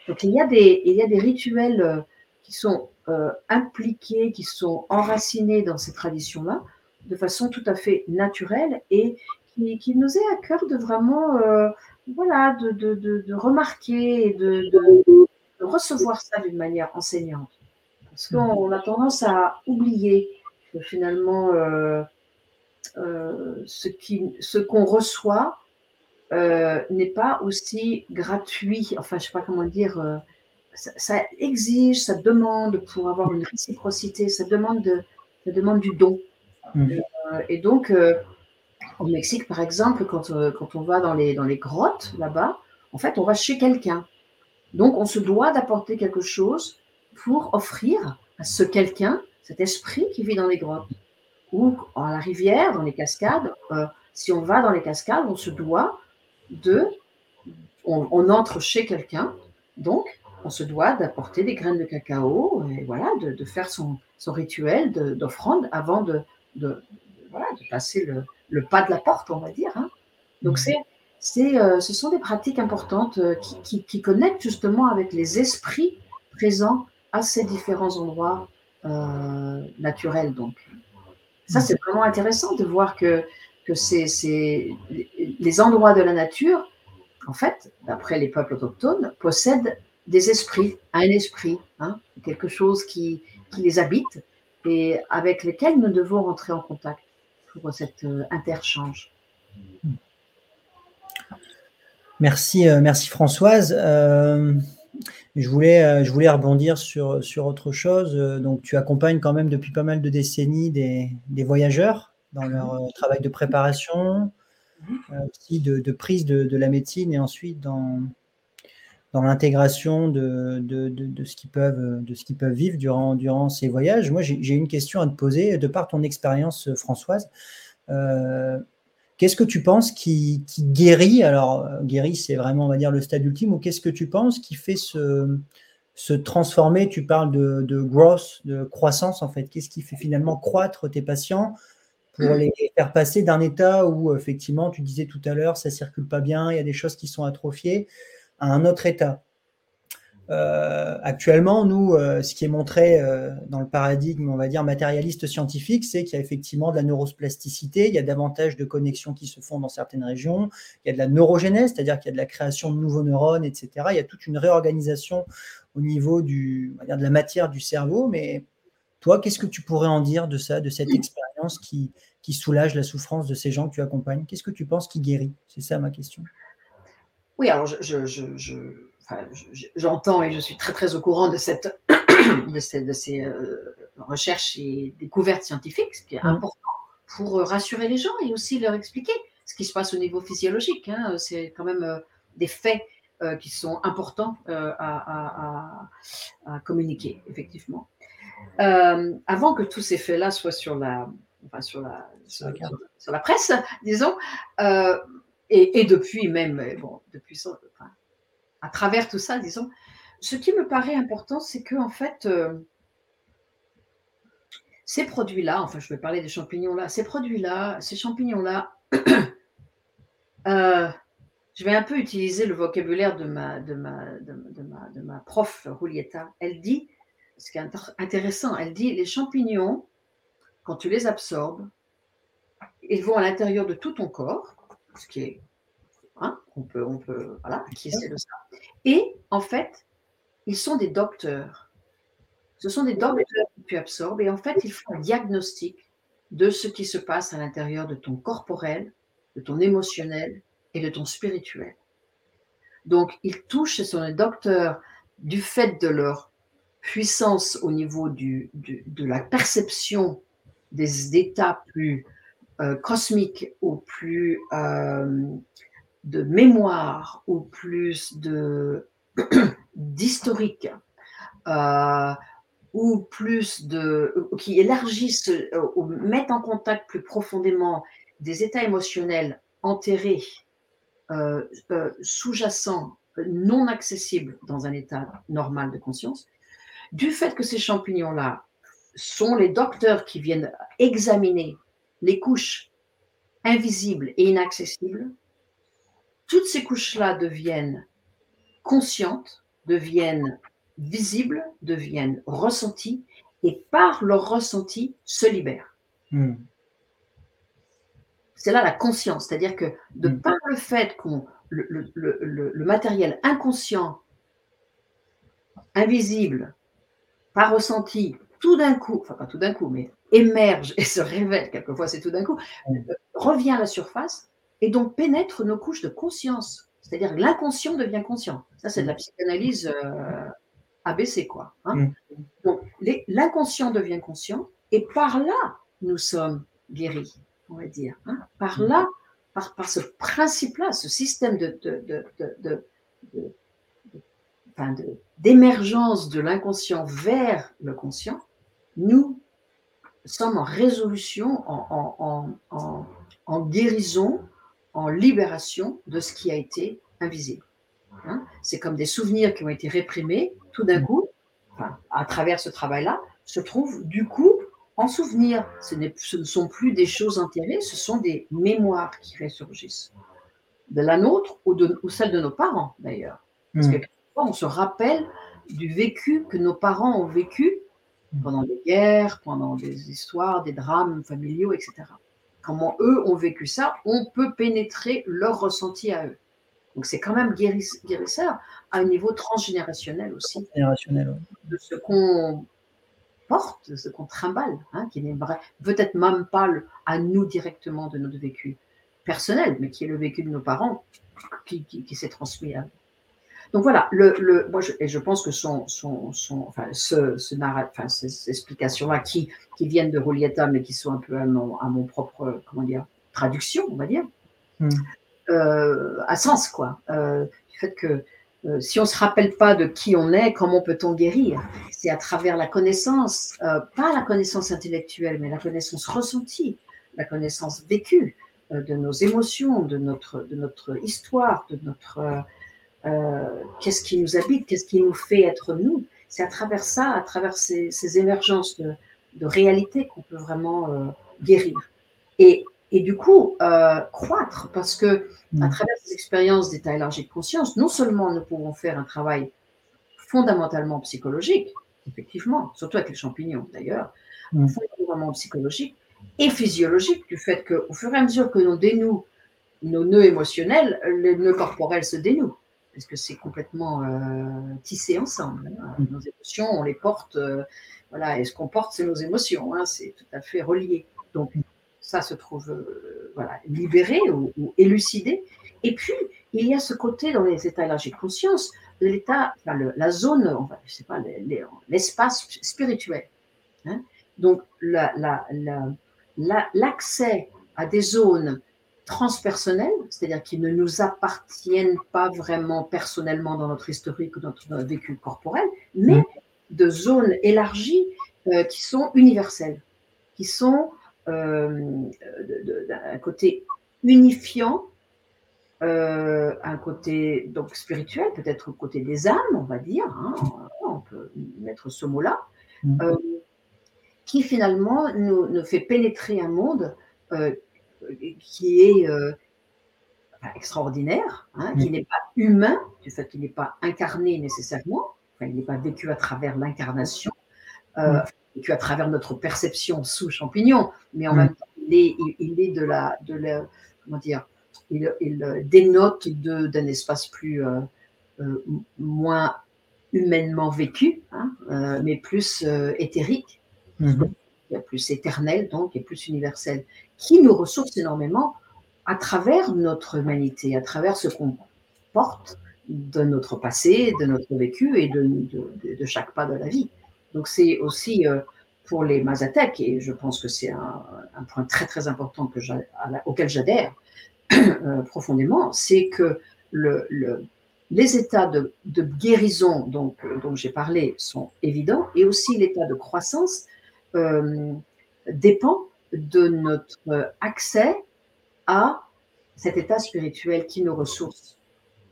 Speaker 3: Donc il y, a des, rituels euh, qui sont euh, impliqués, qui sont enracinés dans ces traditions-là, de façon tout à fait naturelle et qui, nous est à cœur de vraiment, euh, voilà, de, de, remarquer et de recevoir ça d'une manière enseignante. Parce qu'on a tendance à oublier que finalement, euh, euh, ce qu'on ce reçoit euh, n'est pas aussi gratuit. Enfin, je ne sais pas comment dire. Ça, exige, ça demande pour avoir une réciprocité, ça demande, de, ça demande du don. Mmh. et donc, au Mexique, par exemple, quand, quand on va dans les, dans les grottes là-bas, en fait, on va chez quelqu'un. Donc, on se doit d'apporter quelque chose pour offrir à ce quelqu'un, cet esprit qui vit dans les grottes ou à la rivière, dans les cascades. Euh, si on va dans les cascades, on se doit de, on, entre chez quelqu'un, donc on se doit d'apporter des graines de cacao et voilà, de, faire son, son rituel d'offrande avant de, de, voilà, de passer le, pas de la porte, on va dire. Hein. Donc mmh. c'est, euh, ce sont des pratiques importantes euh, qui, qui, connectent justement avec les esprits présents à ces différents endroits euh, naturels. Donc. Ça, c'est vraiment intéressant de voir que, que c'est, les endroits de la nature, en fait, d'après les peuples autochtones, possèdent des esprits, un esprit, hein, quelque chose qui, qui, les habite et avec lesquels nous devons rentrer en contact pour cet euh, interchange.
Speaker 2: Merci, euh, merci Françoise. Euh, je, voulais, je voulais rebondir sur, sur autre chose. Donc, tu accompagnes quand même depuis pas mal de décennies des, des voyageurs dans leur travail de préparation, aussi de, de prise de, la médecine et ensuite dans, dans l'intégration de, de, ce qu'ils peuvent, de peuvent vivre durant, durant ces voyages. Moi, j'ai une question à te poser de par ton expérience, Françoise. Euh, qu'est-ce que tu penses qui, qui guérit Alors, guérit, c'est vraiment, on va dire, le stade ultime, ou qu'est-ce que tu penses qui fait se, se transformer? Tu parles de, de growth, de croissance, en fait. Qu'est-ce qui fait finalement croître tes patients pour les faire passer d'un état où, effectivement, tu disais tout à l'heure, ça circule pas bien, il y a des choses qui sont atrophiées, à un autre état? Euh, actuellement, nous, euh, ce qui est montré euh, dans le paradigme, on va dire, matérialiste scientifique, c'est qu'il y a effectivement de la neuroplasticité, il y a davantage de connexions qui se font dans certaines régions, il y a de la neurogénèse, c'est-à-dire qu'il y a de la création de nouveaux neurones, etc. Il y a toute une réorganisation au niveau du, on va dire, de la matière du cerveau. Mais toi, qu'est-ce que tu pourrais en dire de ça, de cette expérience qui, qui soulage la souffrance de ces gens que tu accompagnes? Qu'est-ce que tu penses qui guérit? C'est ça ma question.
Speaker 3: Oui, alors j'entends et je suis très très au courant de, cette, de ces, de ces euh, recherches et découvertes scientifiques, ce qui est mmh. important pour euh, rassurer les gens et aussi leur expliquer ce qui se passe au niveau physiologique. Hein. C'est quand même euh, des faits qui sont importants à, à, communiquer, effectivement. avant que tous ces faits-là soient sur la, enfin, sur la, sur, sur la presse, disons, et, depuis même, bon, depuis à travers tout ça, disons, ce qui me paraît important, c'est que en fait, euh, ces produits-là, enfin, je vais parler des champignons-là, ces produits-là, ces champignons-là, euh, je vais un peu utiliser le vocabulaire de ma, de ma, de, ma, de ma prof Julieta. Elle dit, ce qui est intéressant, elle dit les champignons, quand tu les absorbes, ils vont à l'intérieur de tout ton corps ce qui est. On peut, on peut, voilà, qui essaie de ça. Et en fait, ils sont des docteurs. Ce sont des docteurs que tu absorbes et en fait, ils font un diagnostic de ce qui se passe à l'intérieur de ton corporel, de ton émotionnel et de ton spirituel. Donc, ils touchent, ce sont des docteurs du fait de leur puissance au niveau du, de la perception des états plus euh, cosmique ou plus euh, de mémoire ou plus de d'historique euh, ou plus de qui élargissent ou mettent en contact plus profondément des états émotionnels enterrés, sous-jacents, non accessibles dans un état normal de conscience, du fait que ces champignons-là sont les docteurs qui viennent examiner les couches invisibles et inaccessibles, toutes ces couches-là deviennent conscientes, deviennent visibles, deviennent ressenties, et par leur ressenti se libèrent. Hmm. C'est là la conscience, c'est-à-dire que de hmm. par le fait qu'on le, le, matériel inconscient, invisible, pas ressenti, tout d'un coup, enfin pas tout d'un coup, mais émerge et se révèle, quelquefois c'est tout d'un coup, euh, revient à la surface et donc pénètre nos couches de conscience. C'est-à-dire que l'inconscient devient conscient. Ça, c'est de la mm. psychanalyse euh, ABC, quoi. Hein. Mm. Donc, l'inconscient devient conscient et par là, nous sommes guéris, on va dire. Hein. Par mm. là, par, par ce principe-là, ce système de, de, de, d'émergence de l'inconscient vers le conscient, nous sommes en résolution, en, guérison, en libération de ce qui a été invisible. Hein. C'est comme des souvenirs qui ont été réprimés, tout d'un coup, à travers ce travail-là, se trouvent du coup en souvenir. Ce, ce, ne sont plus des choses enterrées, ce sont des mémoires qui ressurgissent. De la nôtre ou, de, ou celle de nos parents, d'ailleurs. Parce mmh. que on se rappelle du vécu que nos parents ont vécu mmh. pendant des guerres, pendant des histoires, des drames familiaux, etc. Comment eux ont vécu ça, on peut pénétrer leur ressenti à eux. Donc c'est quand même guérisseur à un niveau transgénérationnel aussi.
Speaker 2: Transgénérationnel,
Speaker 3: De ce qu'on porte, de ce qu'on trimballe, hein, qui n'est peut-être même pas à nous directement de notre vécu personnel, mais qui est le vécu de nos parents qui, s'est transmis à. Donc voilà, le, moi je, et je pense que son, son, enfin, ce, ce enfin, ces explications-là qui, qui viennent de Rolietta, mais qui sont un peu à mon, à mon propre, comment dire, traduction, on va dire, euh, a sens, quoi. Euh, du fait que euh, si on ne se rappelle pas de qui on est, comment peut-on guérir? C'est à travers la connaissance, euh, pas la connaissance intellectuelle, mais la connaissance ressentie, la connaissance vécue euh, de nos émotions, de notre, de notre histoire, de notre qu'est-ce qui nous habite, qu'est-ce qui nous fait être nous? C'est à travers ça, à travers ces, émergences de, de réalité qu'on peut vraiment guérir. Et et du coup euh, croître parce que mm. à travers ces expériences d'état élargi de conscience, non seulement nous pouvons faire un travail fondamentalement psychologique, effectivement, surtout avec les champignons d'ailleurs, mm. fondamentalement psychologique et physiologique du fait qu'au fur et à mesure que nous dénouons nos nœuds émotionnels, les nœuds corporels se dénouent parce que c'est complètement euh, tissé ensemble. Hein. Mm. Nos émotions, on les porte, euh, voilà, et ce qu'on porte, c'est nos émotions, hein, c'est tout à fait relié. Donc, ça se trouve euh, voilà, libéré ou, élucidé. Et puis, il y a ce côté dans les états élargis de conscience, de l'état, la zone, enfin, je sais pas, l'espace spirituel. Hein. Donc, l'accès à des zones transpersonnelles, c'est-à-dire qui ne nous appartiennent pas vraiment personnellement dans notre historique ou dans notre vécu corporel, mais mmh. de zones élargies euh, qui sont universelles, qui sont euh, d'un côté unifiant, euh, un côté donc spirituel, peut-être au côté des âmes, on va dire, hein, on peut mettre ce mot-là, mm. euh, qui finalement nous, fait pénétrer un monde qui est extraordinaire, hein, qui mm. n'est pas humain, du fait qu'il n'est pas incarné nécessairement, il n'est pas vécu à travers l'incarnation, mm vécu à travers notre perception sous champignon, mais en mm. même temps, il est, de la, de la, comment dire, il, dénote d'un espace plus, euh, euh, moins humainement vécu, hein, euh, mais plus éthérique, mm-hmm. Plus éternel donc, et plus universel, qui nous ressource énormément à travers notre humanité, à travers ce qu'on porte de notre passé, de notre vécu et de, de chaque pas de la vie. Donc c'est aussi euh, pour les Mazatec, et je pense que c'est un, point très très important que auquel j'adhère euh, profondément, c'est que le, les états de, guérison donc, euh, dont j'ai parlé sont évidents, et aussi l'état de croissance dépend de notre accès à cet état spirituel qui nous ressource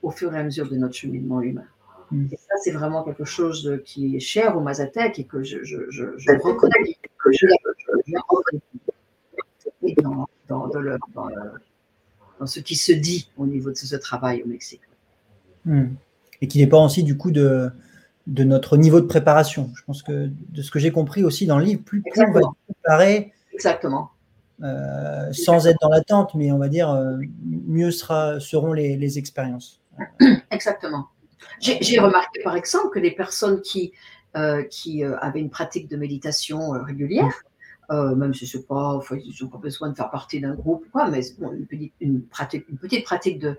Speaker 3: au fur et à mesure de notre cheminement humain. Mm. Et ça, c'est vraiment quelque chose qui est cher au Mazatec et que je, je, je, je reconnais, que je, dans, dans, dans, le, dans, ce qui se dit au niveau de ce, travail au Mexique.
Speaker 2: Mm. Et qui dépend aussi du coup de, de notre niveau de préparation. Je pense que de ce que j'ai compris aussi dans le livre, plus, plus on va préparer.
Speaker 3: Exactement.
Speaker 2: Euh, sans être dans l'attente, mais on va dire euh, mieux sera, seront les, les expériences.
Speaker 3: Exactement. J'ai remarqué par exemple que les personnes qui, euh, qui avaient une pratique de méditation régulière, même si ce pas, ils n'ont pas besoin de faire partie d'un groupe, quoi, mais une, petite, une, pratique, une petite pratique de,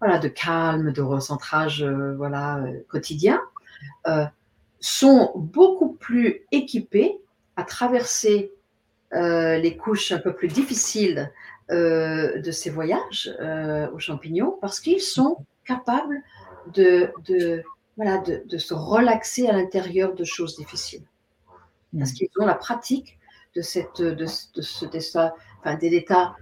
Speaker 3: voilà, de calme, de recentrage voilà, quotidien, sont beaucoup plus équipés à traverser les couches un peu plus difficiles de ces voyages aux champignons parce qu'ils sont capables de, de voilà, de, de, se relaxer à l'intérieur de choses difficiles. Parce mm. qu'ils ont la pratique de, cette, de, de état, enfin, des états,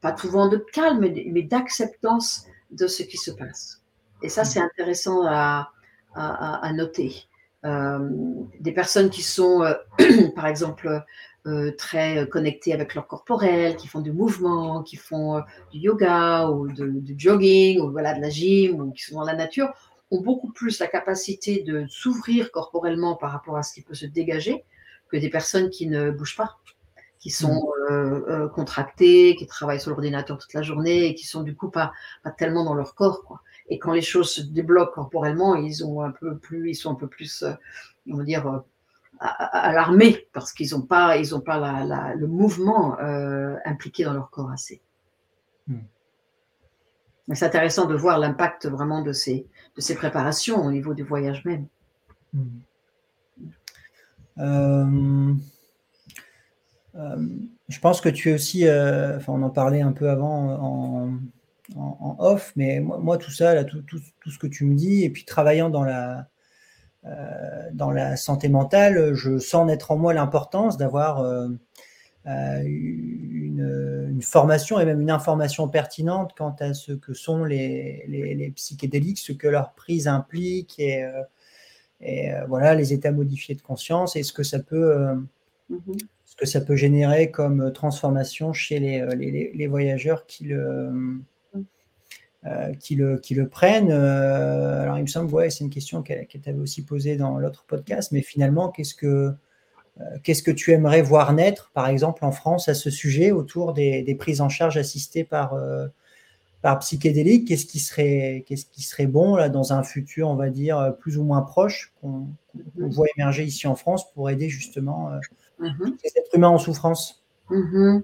Speaker 3: pas souvent de calme, mais d'acceptance de ce qui se passe. Et ça, c'est intéressant à, à, à noter. Euh, des personnes qui sont, euh, par exemple, euh, très connectées avec leur corporel, qui font du mouvement, qui font euh, du yoga ou du jogging ou voilà de la gym ou qui sont dans la nature, ont beaucoup plus la capacité de s'ouvrir corporellement par rapport à ce qui peut se dégager que des personnes qui ne bougent pas, qui sont mmh. contractées, qui travaillent sur l'ordinateur toute la journée et qui sont du coup pas, pas tellement dans leur corps. Quoi. Et quand les choses se débloquent corporellement, ils ont un peu plus, ils sont un peu plus, on va dire, alarmés parce qu'ils n'ont pas, ils ont pas la, le mouvement impliqué dans leur corps assez. Mmh. C'est intéressant de voir l'impact vraiment de ces, de ces préparations au niveau du voyage même. Hmm.
Speaker 2: Euh, euh, je pense que tu es aussi, euh, enfin on en parlait un peu avant en, off, mais moi, tout ça, là, tout, tout, tout, ce que tu me dis, et puis travaillant dans la, dans la santé mentale, je sens naître en moi l'importance d'avoir euh, une, formation et même une information pertinente quant à ce que sont les, les, psychédéliques, ce que leur prise implique et, euh, et euh, voilà les états modifiés de conscience et ce que ça peut mm-hmm. ce que ça peut générer comme transformation chez les, les voyageurs qui le qui, le, qui le prennent. alors, il me semble, ouais, c'est une question qu'elle qu avait aussi posée dans l'autre podcast, mais finalement, qu'est-ce que, euh, qu'est-ce que tu aimerais voir naître, par exemple, en France à ce sujet autour des, prises en charge assistées par, euh, par psychédéliques Qu'est-ce qui, serait, qu'est-ce qui serait bon là, dans un futur, on va dire, plus ou moins proche, qu'on, voit émerger ici en France pour aider justement euh, mm-hmm. les êtres humains en souffrance?
Speaker 3: Mm-hmm.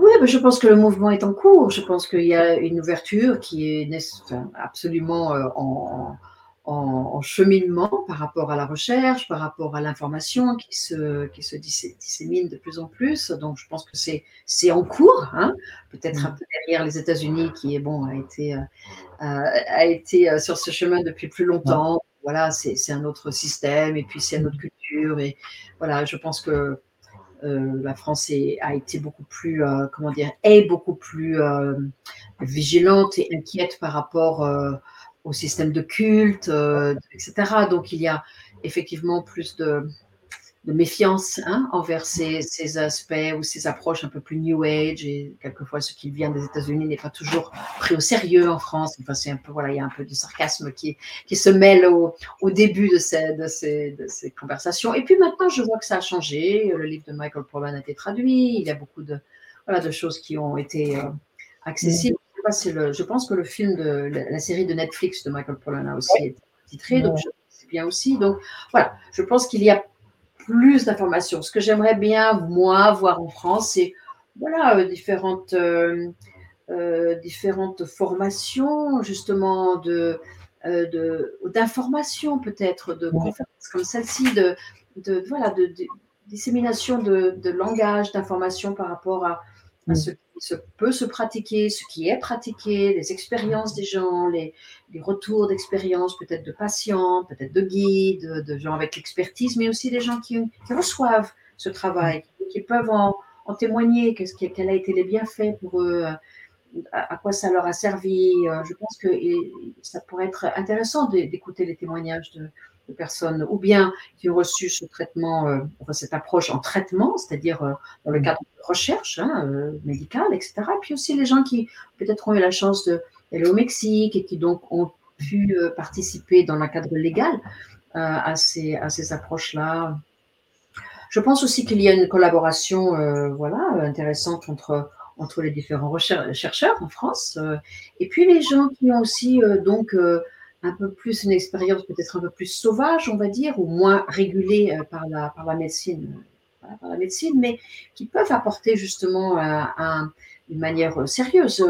Speaker 3: Oui, je pense que le mouvement est en cours. Je pense qu'il y a une ouverture qui est absolument en en, cheminement par rapport à la recherche, par rapport à l'information qui se, qui se dissémine de plus en plus. Donc, je pense que c'est, en cours, hein. peut-être un mm. peu derrière les États-Unis, qui est bon, a été, euh, a été euh, sur ce chemin depuis plus longtemps. Voilà, c'est, c'est un autre système et puis c'est une autre culture. Et voilà, je pense que euh, la France est, a été beaucoup plus, comment dire, est beaucoup plus vigilante et inquiète par rapport au système de culte, euh, etc. Donc il y a effectivement plus de, méfiance hein, envers ces, aspects ou ces approches un peu plus New Age. Et quelquefois, ce qui vient des États-Unis n'est pas toujours pris au sérieux en France. Enfin, c'est un peu, voilà, il y a un peu de sarcasme qui, qui se mêle au, début de ces, de, ces, de ces conversations. Et puis maintenant, je vois que ça a changé. Le livre de Michael Pollan a été traduit. Il y a beaucoup de, voilà, de choses qui ont été euh, accessibles je pense que le film de la, série de Netflix de Michael Pollan a aussi été titré, donc c'est bien aussi. Donc voilà, je pense qu'il y a plus d'informations. Ce que j'aimerais bien, moi, voir en France, c'est voilà, euh, différentes, euh, euh, différentes formations, justement, de, d'informations peut-être, de conférences comme celle-ci, de, de, voilà, de, dissémination de, langage, d'informations par rapport à, à ce se peut se pratiquer, ce qui est pratiqué, les expériences des gens, les, retours d'expérience, peut-être de patients, peut-être de guides, de gens avec l'expertise, mais aussi des gens qui, reçoivent ce travail, qui, peuvent en, témoigner, qu'est-ce quels a été les bienfaits pour eux, à, quoi ça leur a servi. Euh, je pense que ça pourrait être intéressant d'écouter les témoignages de, personnes, ou bien qui ont reçu ce traitement, euh, cette approche en traitement, c'est-à-dire euh, dans le cadre de recherche hein, euh, médicale, etc. Et puis aussi les gens qui peut-être ont eu la chance d'aller au Mexique et qui donc ont pu participer dans le cadre légal à ces, à ces approches-là. Je pense aussi qu'il y a une collaboration voilà, intéressante entre, entre les différents chercheurs en France et puis les gens qui ont aussi donc un peu plus une expérience peut-être un peu plus sauvage, on va dire, ou moins régulée euh, par la, par la médecine, euh, par la médecine, mais qui peuvent apporter justement euh, une manière sérieuse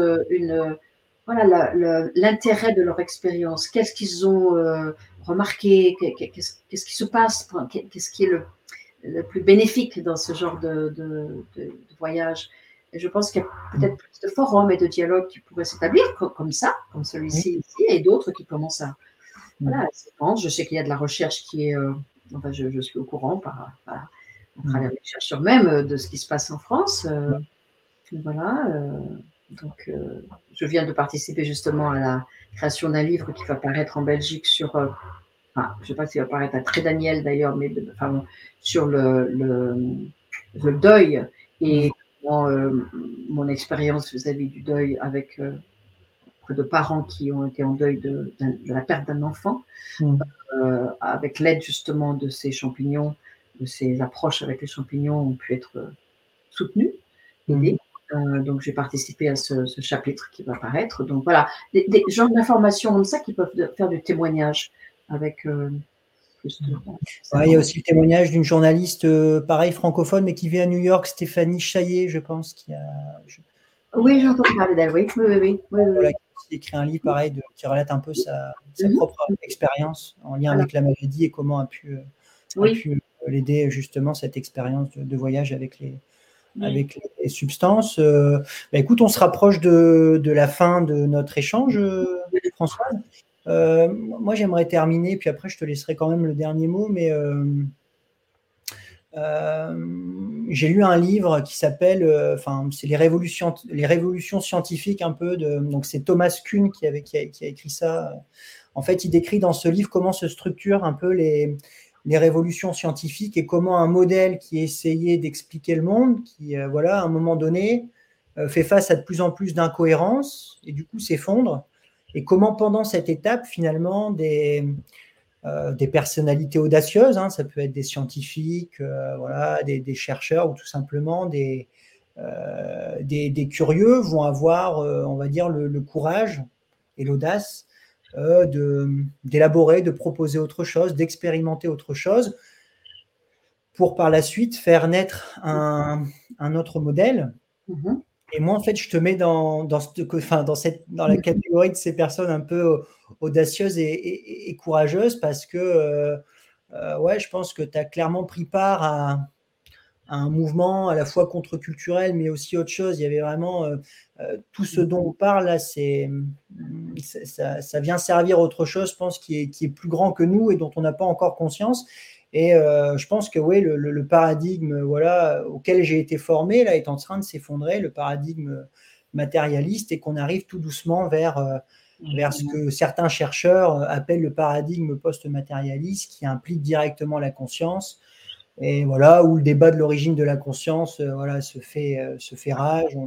Speaker 3: voilà, l'intérêt de leur expérience. Qu'est-ce qu'ils ont remarqué? Qu'est-ce qui se passe Qu'est-ce qui est le, plus bénéfique dans ce genre de voyage? Je pense qu'il y a peut-être plus de forums et de dialogues qui pourraient s'établir comme, ça, comme celui-ci ici, et d'autres qui commencent à. Voilà, je sais qu'il y a de la recherche qui est. Euh, enfin, je, suis au courant par, à travers les chercheurs même euh, de ce qui se passe en France. Euh, voilà. donc, je viens de participer justement à la création d'un livre qui va paraître en Belgique sur. Enfin, je ne sais pas s'il va paraître à Très Daniel d'ailleurs, mais enfin, sur le, le, le, deuil et euh, mon expérience vis-à-vis du deuil avec euh, de parents qui ont été en deuil de, la perte d'un enfant, mm. euh, avec l'aide justement de ces champignons ces approches avec les champignons ont pu être soutenues, aidées. donc, j'ai participé à ce, chapitre qui va apparaître. Donc, voilà, des, des genres d'informations comme ça qui peuvent faire du témoignage avec
Speaker 2: il y a aussi le témoignage d'une journaliste, euh, pareil, francophone, mais qui vit à New York, Stéphanie Chaillet, je pense, qui a.
Speaker 3: Oui, j'entends parler d'elle, oui. Oui, oui,
Speaker 2: oui, qui a écrit un livre, pareil, qui relate un peu sa, mhm. propre expérience en lien avec la maladie et comment a pu, euh, pu l'aider, justement, cette expérience de, voyage avec les, avec les substances. Euh, bah, écoute, on se rapproche de, de, la fin de notre échange, François. Euh, moi, j'aimerais terminer, puis après, je te laisserai quand même le dernier mot, mais euh, euh, j'ai lu un livre qui s'appelle, enfin, c'est les révolutions, les révolutions scientifiques un peu donc c'est Thomas Kuhn qui, avait, qui, a, écrit ça. En fait, il décrit dans ce livre comment se structurent un peu les, les révolutions scientifiques et comment un modèle qui essayait d'expliquer le monde, qui, voilà, à un moment donné, fait face à de plus en plus d'incohérences et du coup s'effondre et comment pendant cette étape, finalement, des, euh, personnalités audacieuses, hein, ça peut être des scientifiques, euh, voilà, des, chercheurs ou tout simplement des, euh, curieux, vont avoir, on va dire, le, courage et l'audace d'élaborer, de, proposer autre chose, d'expérimenter autre chose, pour par la suite faire naître un, un autre modèle. Mm-hmm. Et moi, en fait, je te mets dans, dans, enfin, dans, cette, dans la catégorie de ces personnes un peu audacieuses et, courageuses parce que, euh, euh, ouais, je pense que tu as clairement pris part à, un mouvement à la fois contre-culturel, mais aussi autre chose. Il y avait vraiment euh, tout ce dont on parle là, c'est, ça, ça, vient servir autre chose, je pense, qui est, qui est plus grand que nous et dont on n'a pas encore conscience. Et euh, je pense que le, paradigme voilà, auquel j'ai été formé là, est en train de s'effondrer, le paradigme matérialiste, et qu'on arrive tout doucement vers, euh, vers ce que certains chercheurs appellent le paradigme post-matérialiste, qui implique directement la conscience. Et voilà, où le débat de l'origine de la conscience euh, voilà, se, fait, se fait rage.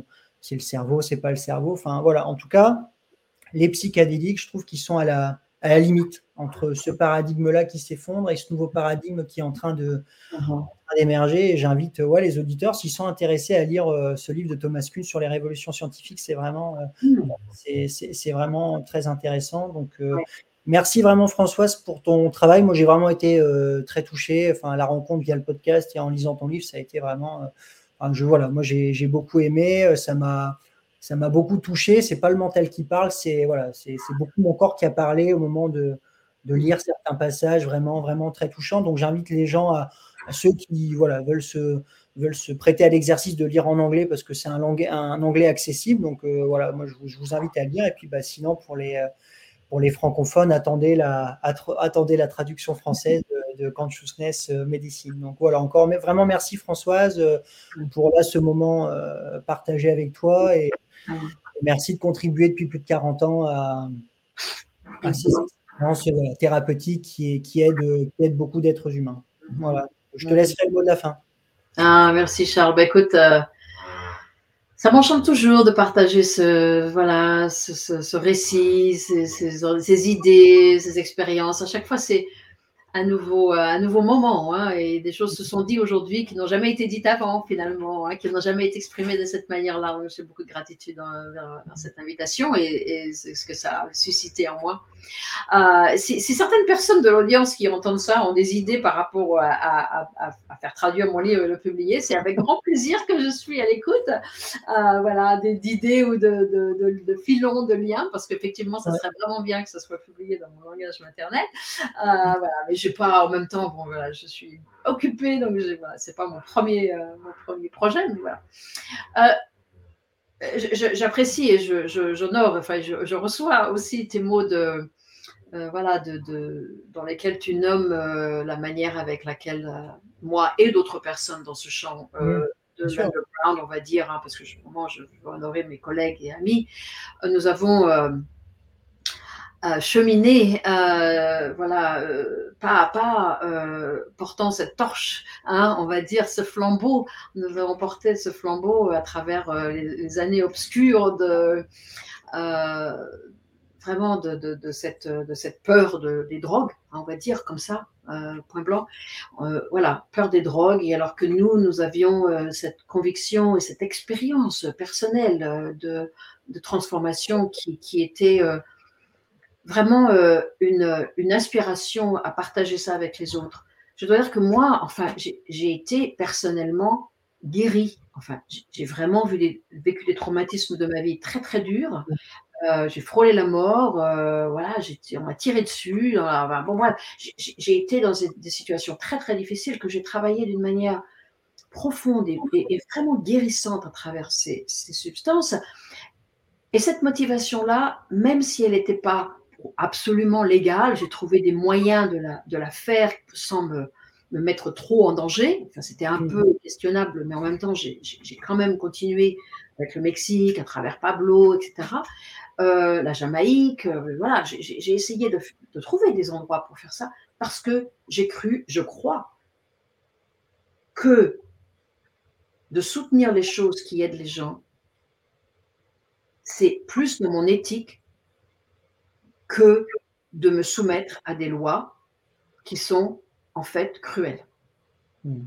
Speaker 2: C'est le cerveau, c'est pas le cerveau. Enfin voilà, en tout cas, les psychédéliques, je trouve qu'ils sont à la, à la limite entre ce paradigme-là qui s'effondre et ce nouveau paradigme qui est en train de uh-huh. d'émerger. J'invite ouais, les auditeurs, s'ils sont intéressés, à lire euh, ce livre de Thomas Kuhn sur les révolutions scientifiques. C'est vraiment, euh, hmm. c'est vraiment très intéressant. Donc, euh, merci vraiment Françoise pour ton travail. Moi, j'ai vraiment été très touché. Enfin, la rencontre via le podcast et en lisant ton livre, ça a été vraiment. je, voilà, moi, j'ai beaucoup aimé. Ça m'a ça m'a beaucoup touché. C'est pas le mental qui parle, c'est voilà, c'est beaucoup mon corps qui a parlé au moment de, de lire certains passages vraiment vraiment très touchants. Donc j'invite les gens à, ceux qui voilà veulent se veulent se prêter à l'exercice de lire en anglais parce que c'est un, un, anglais accessible. Donc euh, voilà, moi je vous, je vous, invite à lire. Et puis bah, sinon pour les euh, pour les francophones, attendez la, attendez la traduction française de, de Consciousness euh, Medicine. Donc voilà, encore vraiment merci Françoise pour là ce moment partagé avec toi et Merci de contribuer depuis plus de 40 ans à, ces expériences thérapeutiques qui, qui, aident, beaucoup d'êtres humains. Voilà. Je te laisserai le mot de la fin.
Speaker 3: Ah, merci Charles. Bah, écoute, euh, ça m'enchante toujours de partager ce, voilà, ce, récit, ces, ces, idées, ces expériences. À chaque fois, c'est un nouveau, euh, un nouveau moment. Hein, et des choses se sont dites aujourd'hui qui n'ont jamais été dites avant, finalement, hein, qui n'ont jamais été exprimées de cette manière-là. J'ai beaucoup de gratitude dans, cette invitation et, ce que ça a suscité en moi. Euh, si, certaines personnes de l'audience qui entendent ça ont des idées par rapport à, faire traduire mon livre et le publier, c'est avec grand plaisir que je suis à l'écoute euh, voilà, d'idées ou de, de, de, filons, de liens, parce qu'effectivement, ça serait vraiment bien que ça soit publié dans mon langage maternel. voilà, mais j'ai pas en même temps, bon, voilà, je suis occupée, donc voilà, c'est pas mon premier, euh, mon premier projet, mais voilà. Euh, j'apprécie et j'honore, je, enfin, je, reçois aussi tes mots de, euh, voilà, de, de, dans lesquels tu nommes la manière avec laquelle moi et d'autres personnes dans ce champ de background, on va dire, hein, parce que je, moi, je veux honorer mes collègues et amis, nous avons cheminer, euh, voilà, euh, pas à pas, euh, portant cette torche, hein, on va dire ce flambeau. Nous avons porté ce flambeau à travers les, années obscures de vraiment de, de, cette, de cette peur de, des drogues, on va dire comme ça, point blanc. voilà, peur des drogues. Et alors que nous, nous avions cette conviction et cette expérience personnelle de, transformation qui, était vraiment une, une, inspiration à partager ça avec les autres. Je dois dire que moi, enfin, j'ai été personnellement guérie. Enfin, j'ai vraiment vu des, vécu des traumatismes de ma vie très très durs. Euh, j'ai frôlé la mort, euh, voilà, on m'a tiré dessus. bon, voilà, j'ai été dans des, situations très très difficiles que j'ai travaillé d'une manière profonde et, vraiment guérissante à travers ces, substances. Et cette motivation-là, même si elle n'était pas absolument légale, j'ai trouvé des moyens de la, de la faire sans me, me mettre trop en danger. Enfin, c'était un mmh. peu questionnable, mais en même temps, j'ai quand même continué avec le Mexique, à travers Pablo, etc. Euh, la Jamaïque, euh, voilà, j'ai essayé de, de, trouver des endroits pour faire ça parce que j'ai cru, je crois, que de soutenir les choses qui aident les gens, c'est plus de mon éthique que de me soumettre à des lois qui sont en fait cruel. Hmm.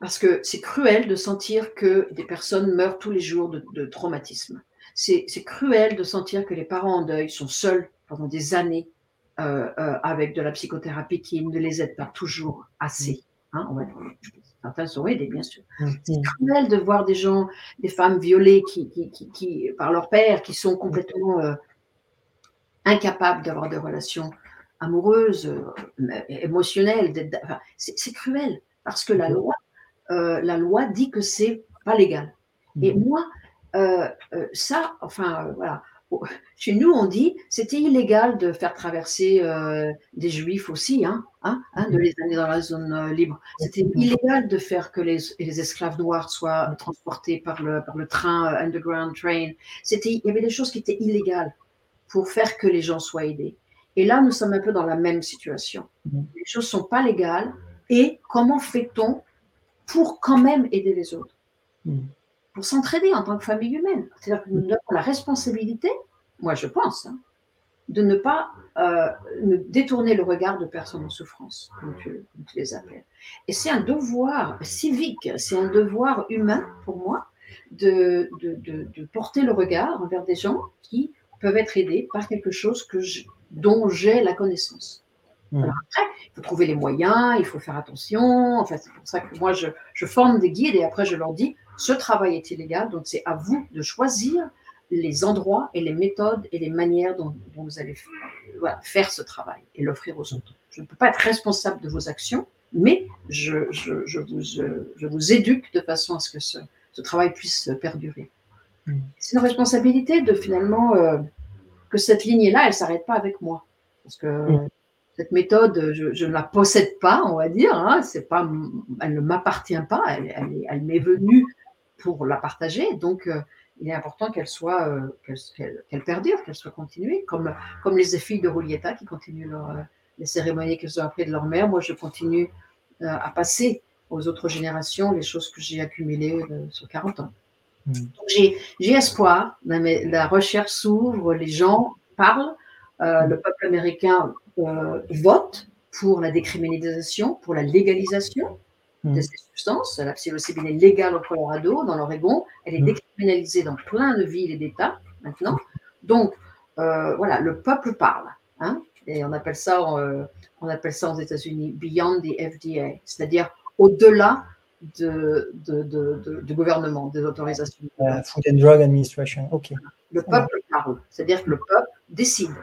Speaker 3: Parce que c'est cruel de sentir que des personnes meurent tous les jours de, traumatisme. C'est cruel de sentir que les parents en deuil sont seuls pendant des années euh, euh, avec de la psychothérapie qui ne les aide pas toujours assez. Hein, certains sont aidés, bien sûr. Hmm. C'est cruel de voir des gens, des femmes violées qui, qui, par leur père, qui sont complètement euh, incapables d'avoir des relations amoureuse, euh, émotionnelle. c'est cruel parce que la loi, euh, la loi dit que c'est pas légal. Et mhm. moi, euh, ça, enfin, voilà. Chez nous, on dit c'était illégal de faire traverser des juifs aussi, hein, hein, hein de mhm. les amener dans la zone libre. C'était illégal de faire que les, les, esclaves noirs soient transportés par le, par le train underground train. C'était, il y avait des choses qui étaient illégales pour faire que les gens soient aidés. Et là, nous sommes un peu dans la même situation. Mhm. Les choses ne sont pas légales. Et comment fait-on pour quand même aider les autres? Mhm. Pour s'entraider en tant que famille humaine. C'est-à-dire que nous avons la responsabilité, moi je pense, hein, de ne pas euh, détourner le regard de personnes en souffrance, comme tu, les appelles. Et c'est un devoir civique, c'est un devoir humain pour moi de, de, porter le regard envers des gens qui peuvent être aidés par quelque chose que je, dont j'ai la connaissance. Hmm. après, il faut trouver les moyens, il faut faire attention. Enfin, c'est pour ça que moi, je, forme des guides et après, je leur dis, ce travail est illégal, donc c'est à vous de choisir les endroits et les méthodes et les manières dont, vous allez faire ce travail et l'offrir aux autres. Je ne peux pas être responsable de vos actions, mais je, je, vous, je vous, éduque de façon à ce que ce, travail puisse perdurer. C'est une responsabilité de finalement... Euh, que cette lignée-là, elle ne s'arrête pas avec moi. Parce que mm. cette méthode, je, ne la possède pas, on va dire. Hein. c'est pas, elle ne m'appartient pas. Elle, elle, m'est venue pour la partager. Donc, euh, il est important qu'elle soit, euh, qu'elle, perdure, qu'elle soit continuée, comme, comme les filles de Rolieta qui continuent leur, les cérémonies qu'elles ont apprises de leur mère. Moi, je continue à passer aux autres générations les choses que j'ai accumulées sur 40 ans. Mm. J'ai espoir, la, recherche s'ouvre, les gens parlent, euh, le peuple américain euh, vote pour la décriminalisation, pour la légalisation de mm. ces substances. La psilocybine est légale au Colorado, dans l'Oregon, elle est mm. décriminalisée dans plein de villes et d'États maintenant. Donc, euh, voilà, le peuple parle. Hein, et on appelle ça, on appelle ça aux États-Unis Beyond the FDA, c'est-à-dire au-delà de, de, gouvernement, des autorisations.
Speaker 2: Uh, Food and Drug Administration, ok.
Speaker 3: Le peuple parle, c'est-à-dire que le peuple décide.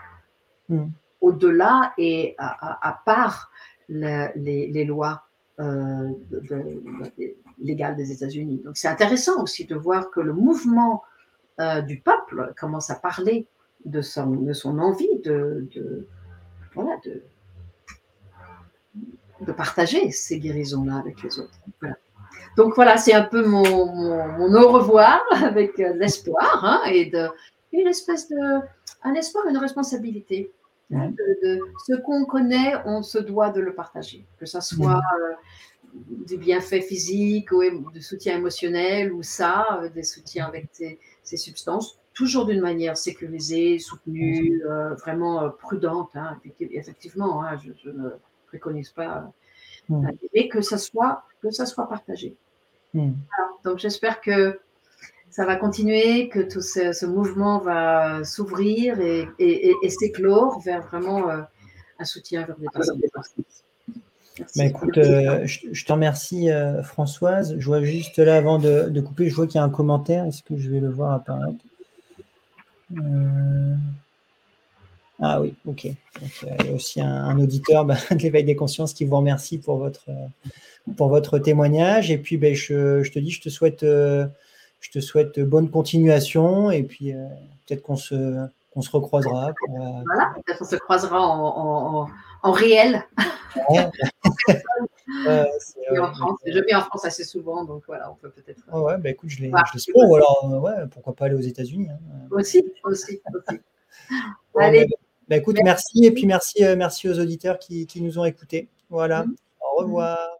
Speaker 3: Hmm. Au-delà et à, part les, les, lois euh, légales des États-Unis. Donc c'est intéressant aussi de voir que le mouvement euh, du peuple commence à parler de son, de son envie de, voilà, de, de partager ces guérisons-là avec les autres. Voilà. Donc voilà, c'est un peu mon, au revoir avec euh, l'espoir hein, et de, une espèce de un espoir, une responsabilité. Hein, de, ce qu'on connaît, on se doit de le partager, que ce soit euh, du bienfait physique ou du soutien émotionnel ou ça, euh, des soutiens avec ces, substances, toujours d'une manière sécurisée, soutenue, vraiment prudente. Hein, effectivement, je, je, ne préconise pas, et que ça soit, que ça soit partagé. Mmh. donc j'espère que ça va continuer, que tout ce, mouvement va s'ouvrir et, et, s'éclore vers vraiment euh, un soutien vers des personnes.
Speaker 2: Bah, écoute, euh, je, te remercie euh, Françoise. Je vois juste là avant de, couper, je vois qu'il y a un commentaire. Est-ce que je vais le voir apparaître? Ah oui, ok. il y a aussi un, auditeur bah, de l'éveil des consciences qui vous remercie pour votre, pour votre témoignage. Et puis, ben, je, je, te dis, je te souhaite je te souhaite bonne continuation et puis euh, peut-être qu'on se, qu'on se recroisera.
Speaker 3: voilà, peut-être qu'on se croisera en, en, réel. je viens en France assez souvent, donc voilà, on peut peut-être.
Speaker 2: ouais, bah, écoute, je l'espère. Ou alors, euh, ouais, pourquoi pas aller aux États-Unis. Hein.
Speaker 3: Aussi, aussi, aussi.
Speaker 2: Allez. Bah, écoute, merci. et puis merci, euh, merci aux auditeurs qui, qui nous ont écoutés. Voilà. Mm-hmm. Au revoir.